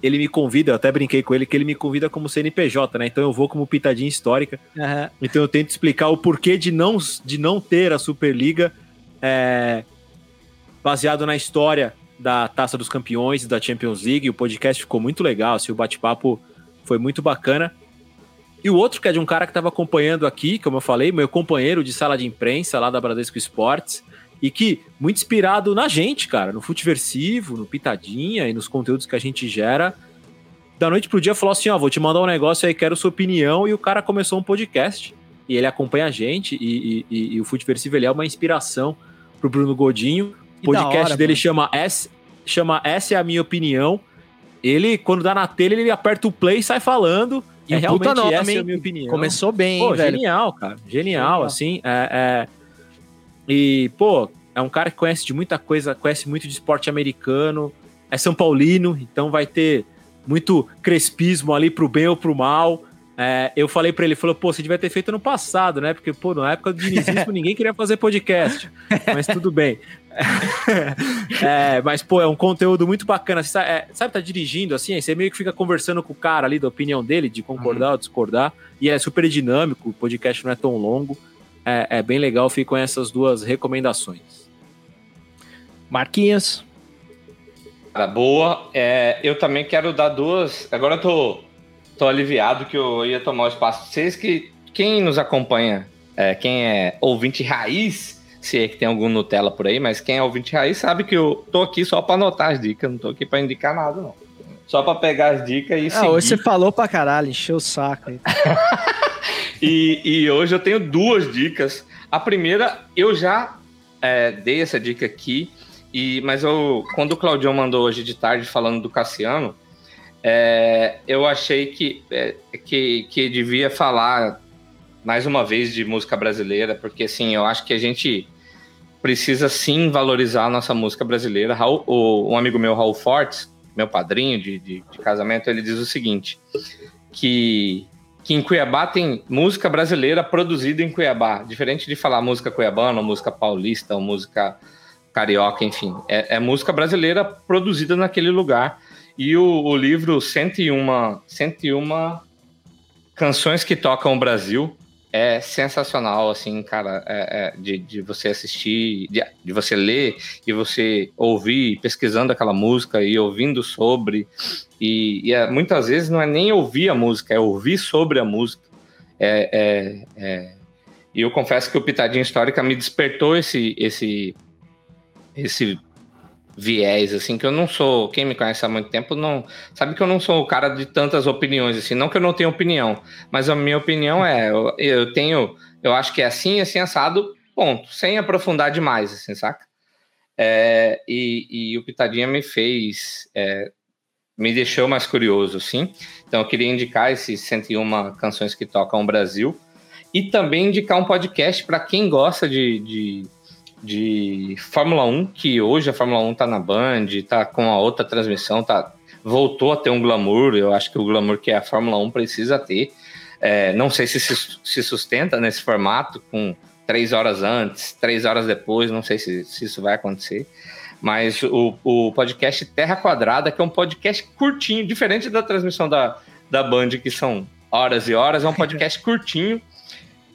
ele me convida, eu até brinquei com ele, que ele me convida como CNPJ, né? Então eu vou como pitadinha histórica. Uhum. Então eu tento explicar o porquê de não, de não ter a Superliga é, baseado na história da Taça dos Campeões e da Champions League. O podcast ficou muito legal, assim, o bate-papo foi muito bacana. E o outro que é de um cara que estava acompanhando aqui, como eu falei, meu companheiro de sala de imprensa lá da Bradesco Esportes, e que muito inspirado na gente, cara, no Futiversivo, no Pitadinha e nos conteúdos que a gente gera. Da noite pro dia falou assim: Ó, vou te mandar um negócio aí, quero sua opinião. E o cara começou um podcast e ele acompanha a gente. E, e, e o Futiversivo ele é uma inspiração pro Bruno Godinho. O podcast hora, dele mano. chama S, chama Essa é a Minha Opinião. Ele, quando dá na telha, ele aperta o play e sai falando. E é realmente nome, essa é a minha opinião. Começou bem, Pô, velho. genial, cara. Genial, Genial. assim. É, é- E, pô, é um cara que conhece de muita coisa, conhece muito de esporte americano, é São Paulino, então vai ter muito crespismo ali pro bem ou pro mal. É, eu falei pra ele, falou, pô, você devia ter feito no passado, né? Porque, pô, na época do dinizismo ninguém queria fazer podcast. Mas tudo bem. É, mas, pô, é um conteúdo muito bacana. Você sabe, é, sabe, tá dirigindo assim, aí você meio que fica conversando com o cara ali da opinião dele, de concordar ou discordar. E é super dinâmico, o podcast não é tão longo. É, é bem legal, ficam essas duas recomendações. Marquinhos. Cara, boa. É, eu também quero dar duas. Agora eu tô, tô aliviado que eu ia tomar o espaço de vocês. Que quem nos acompanha, é, quem é ouvinte raiz, se é que tem algum Nutella por aí, mas quem é ouvinte raiz sabe que eu tô aqui só pra anotar as dicas, não tô aqui pra indicar nada, não. Só pra pegar as dicas e Ah, seguir. hoje você falou pra caralho, encheu o saco aí. E, e hoje eu tenho duas dicas. A primeira, eu já é, dei essa dica aqui, e, mas eu, quando o Claudião mandou hoje de tarde falando do Cassiano, é, eu achei que, é, que, que devia falar mais uma vez de música brasileira, porque assim, eu acho que a gente precisa sim valorizar a nossa música brasileira. Raul, o, um amigo meu, Raul Fortes, meu padrinho de, de, de casamento, ele diz o seguinte: que que em Cuiabá tem música brasileira produzida em Cuiabá, diferente de falar música cuiabana, ou música paulista, ou música carioca, enfim. É, é música brasileira produzida naquele lugar. E o, o livro 101, 101 Canções que Tocam o Brasil é sensacional, assim, cara, é- é de, de você assistir, de, de você ler e você ouvir, pesquisando aquela música e ouvindo sobre. E, e é- muitas vezes não é nem ouvir a música, é ouvir sobre a música. É, é- é- E eu confesso que o Pitadinha Histórica me despertou esse, esse, esse viés, assim, que eu não sou, quem me conhece há muito tempo, não sabe que eu não sou o cara de tantas opiniões, assim, não que eu não tenha opinião, mas a minha opinião é, eu, eu tenho, eu acho que é assim, assim, assado, ponto, sem aprofundar demais, assim, saca? É, e, e o Pitadinha me fez, é, me deixou mais curioso, assim, então eu queria indicar esses 101 canções que tocam o Brasil, e também indicar um podcast para quem gosta de, de, de Fórmula 1, que hoje a Fórmula 1 tá na Band, tá com a outra transmissão, tá, voltou a ter um glamour, eu acho que o glamour que a Fórmula 1 precisa ter. É, não sei se se sustenta nesse formato, com três horas antes, três horas depois, não sei se, se isso vai acontecer. Mas o, o podcast Terra Quadrada, que é um podcast curtinho, diferente da transmissão da, da Band, que são horas e horas, é um podcast curtinho,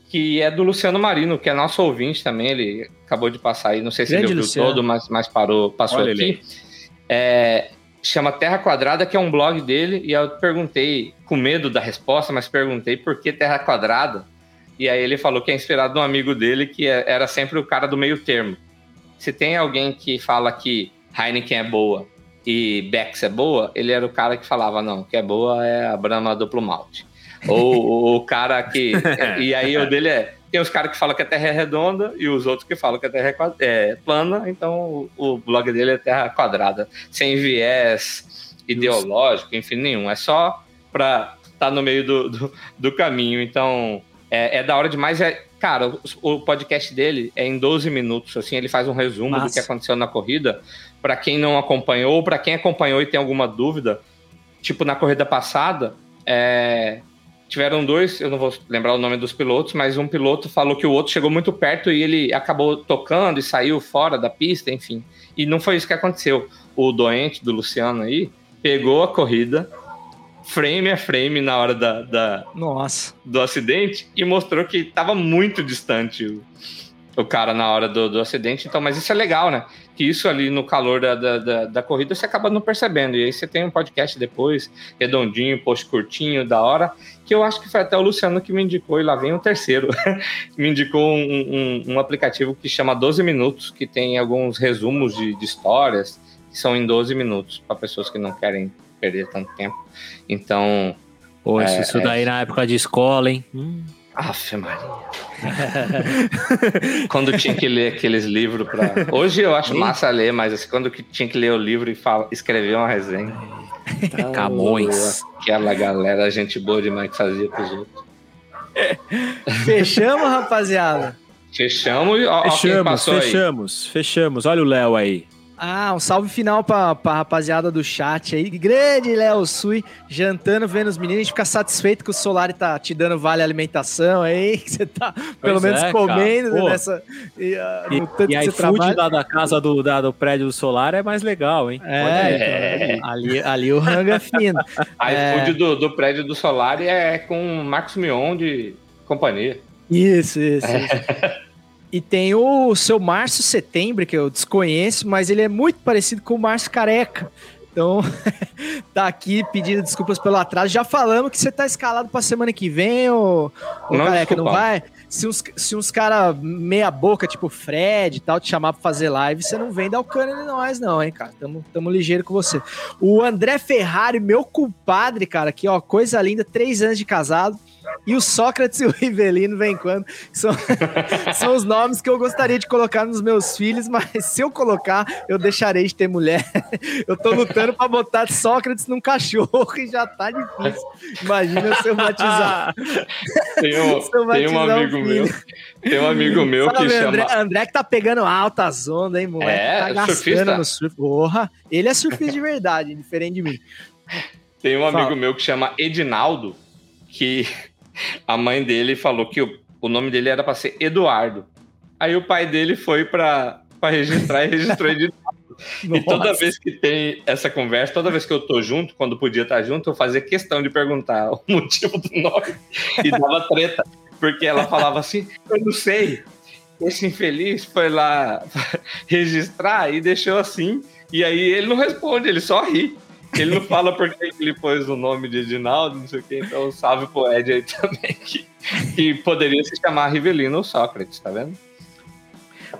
que é do Luciano Marino, que é nosso ouvinte também, ele acabou de passar aí, não sei se Grande ele ouviu Luciano. todo, mas, mas parou, passou Olha ele aqui. É, chama Terra Quadrada, que é um blog dele, e eu perguntei, com medo da resposta, mas perguntei por que Terra Quadrada, e aí ele falou que é inspirado num amigo dele, que é- era sempre o cara do meio termo. Se tem alguém que fala que Heineken é boa e Bex é boa, ele era o cara que falava, não, que é boa é a Brahma duplo malte. Ou o- cara que... e aí o dele é... Tem os caras que falam que a Terra é redonda e os outros que falam que a Terra é, quad- é plana, então o, o blog dele é Terra Quadrada, sem viés ideológico, enfim, nenhum. É só pra estar no meio do, do, do caminho. Então, é, é da hora demais. É, cara, o, o podcast dele é em 12 minutos, assim, ele faz um resumo do Massa. que aconteceu na corrida. Pra quem não acompanhou, ou pra quem acompanhou e tem alguma dúvida, tipo na corrida passada, é, tiveram dois, eu não vou lembrar o nome dos pilotos, mas um piloto falou que o outro chegou muito perto e ele acabou tocando e saiu fora da pista, enfim. E não foi isso que aconteceu. O doente do Luciano aí pegou a corrida, frame a frame na hora da, da- Nossa. do acidente e mostrou que estava muito distante o, o cara na hora do, do acidente. Então, mas isso é legal, né? Que isso ali no calor da, da, da, da corrida você acaba não percebendo. E aí você tem um podcast depois, redondinho, post curtinho, da hora, que eu acho que foi até o Luciano que me indicou, e lá vem o terceiro. me indicou um, um, um, aplicativo que chama 12 Minutos, que tem alguns resumos de, de histórias, que são em 12 minutos, para pessoas que não querem perder tanto tempo. Então. Poxa, é, isso daí é... na época de escola, hein? Hum. Aff, Maria. quando tinha que ler aqueles livros para. Hoje eu acho massa ler, mas assim, quando tinha que ler o livro e fala, escrever uma resenha. Camões. Aquela galera, gente boa demais que fazia pros outros. Fechamos, rapaziada. Fechamos, ó, fechamos, fechamos, aí. fechamos. Olha o Léo aí. Ah, um salve final pra, pra rapaziada do chat aí. Grande Léo Sui, jantando, vendo os meninos. A gente fica satisfeito que o Solari tá te dando vale alimentação aí. Que você tá pelo menos é, comendo nessa. E, uh, e, e aí, food da, da, casa do, da, do prédio do Solar é mais legal, hein? É, é. Ali, ali o rango é fino. A é... food do, do prédio do Solar é com Marcos Mion de companhia. Isso, isso. isso. E tem o seu Márcio Setembro, que eu desconheço, mas ele é muito parecido com o Márcio Careca. Então, tá aqui pedindo desculpas pelo atraso. Já falamos que você tá escalado pra semana que vem, ou, ou Careca, não vai? Se uns, se uns caras meia boca, tipo Fred e tal, te chamar pra fazer live, você não vem dar o cano em nós, não, hein, cara. Tamo, tamo ligeiro com você. O André Ferrari, meu compadre, cara, aqui, ó, coisa linda, três anos de casado e o Sócrates e o Rivelino vem quando. São, são os nomes que eu gostaria de colocar nos meus filhos, mas se eu colocar, eu deixarei de ter mulher. Eu tô lutando para botar Sócrates num cachorro e já tá difícil. Imagina se eu batizar. Tem um, tem um amigo um meu. Tem um amigo meu Sabe, que André, chama. André que tá pegando altas ondas, hein, moleque? É, tá gastando surfista. no surf. Porra, ele é surfista de verdade, diferente de mim. Tem um amigo Fala. meu que chama Edinaldo, que a mãe dele falou que o, o nome dele era para ser Eduardo. Aí o pai dele foi para registrar e registrou Eduardo. E toda vez que tem essa conversa, toda vez que eu tô junto, quando podia estar junto, eu fazia questão de perguntar o motivo do nome e dava treta. Porque ela falava assim: eu não sei. Esse infeliz foi lá registrar e deixou assim. E aí ele não responde, ele só ri. Ele não fala porque ele pôs o nome de Edinaldo, não sei o quê, então salve pro Ed aí também, que, que poderia se chamar Rivelino ou Sócrates, tá vendo?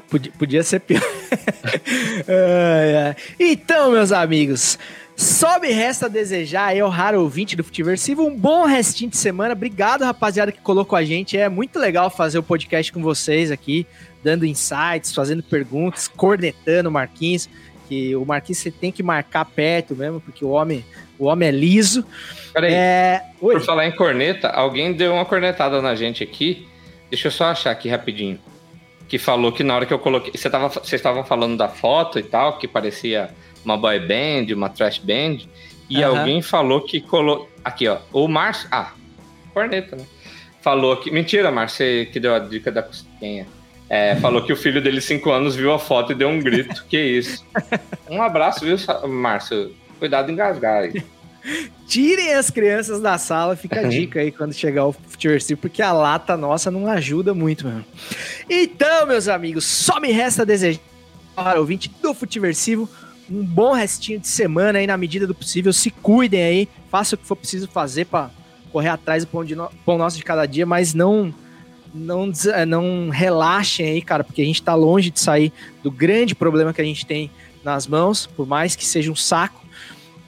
Podia, podia ser pior. então, meus amigos, só me resta desejar aí ao raro ouvinte do Futiversivo um bom restinho de semana. Obrigado, rapaziada, que colocou a gente. É muito legal fazer o podcast com vocês aqui, dando insights, fazendo perguntas, cornetando Marquinhos que o Marquinhos você tem que marcar perto mesmo, porque o homem, o homem é liso. Peraí, é... por falar em corneta, alguém deu uma cornetada na gente aqui. Deixa eu só achar aqui rapidinho. Que falou que na hora que eu coloquei. Você tava, vocês estavam falando da foto e tal, que parecia uma boy band, uma trash band. E uhum. alguém falou que colocou. Aqui, ó. O Márcio. Ah, corneta, né? Falou que. Mentira, Márcio, que deu a dica da costinha. É, falou que o filho dele, 5 anos, viu a foto e deu um grito. que isso? Um abraço, viu, Márcio? Cuidado em engasgar aí. Tirem as crianças da sala, fica a uhum. dica aí quando chegar o Futeversivo, porque a lata nossa não ajuda muito mesmo. Então, meus amigos, só me resta desejar para o ouvinte do Futeversivo um bom restinho de semana aí na medida do possível. Se cuidem aí, façam o que for preciso fazer para correr atrás do pão, de no... pão nosso de cada dia, mas não não, não relaxem aí, cara, porque a gente está longe de sair do grande problema que a gente tem nas mãos, por mais que seja um saco.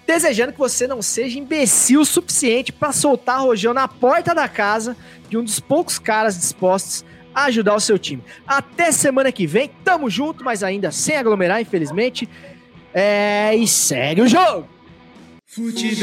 Desejando que você não seja imbecil o suficiente para soltar rojão na porta da casa de um dos poucos caras dispostos a ajudar o seu time. Até semana que vem, tamo junto, mas ainda sem aglomerar, infelizmente. É, e segue o jogo! Fute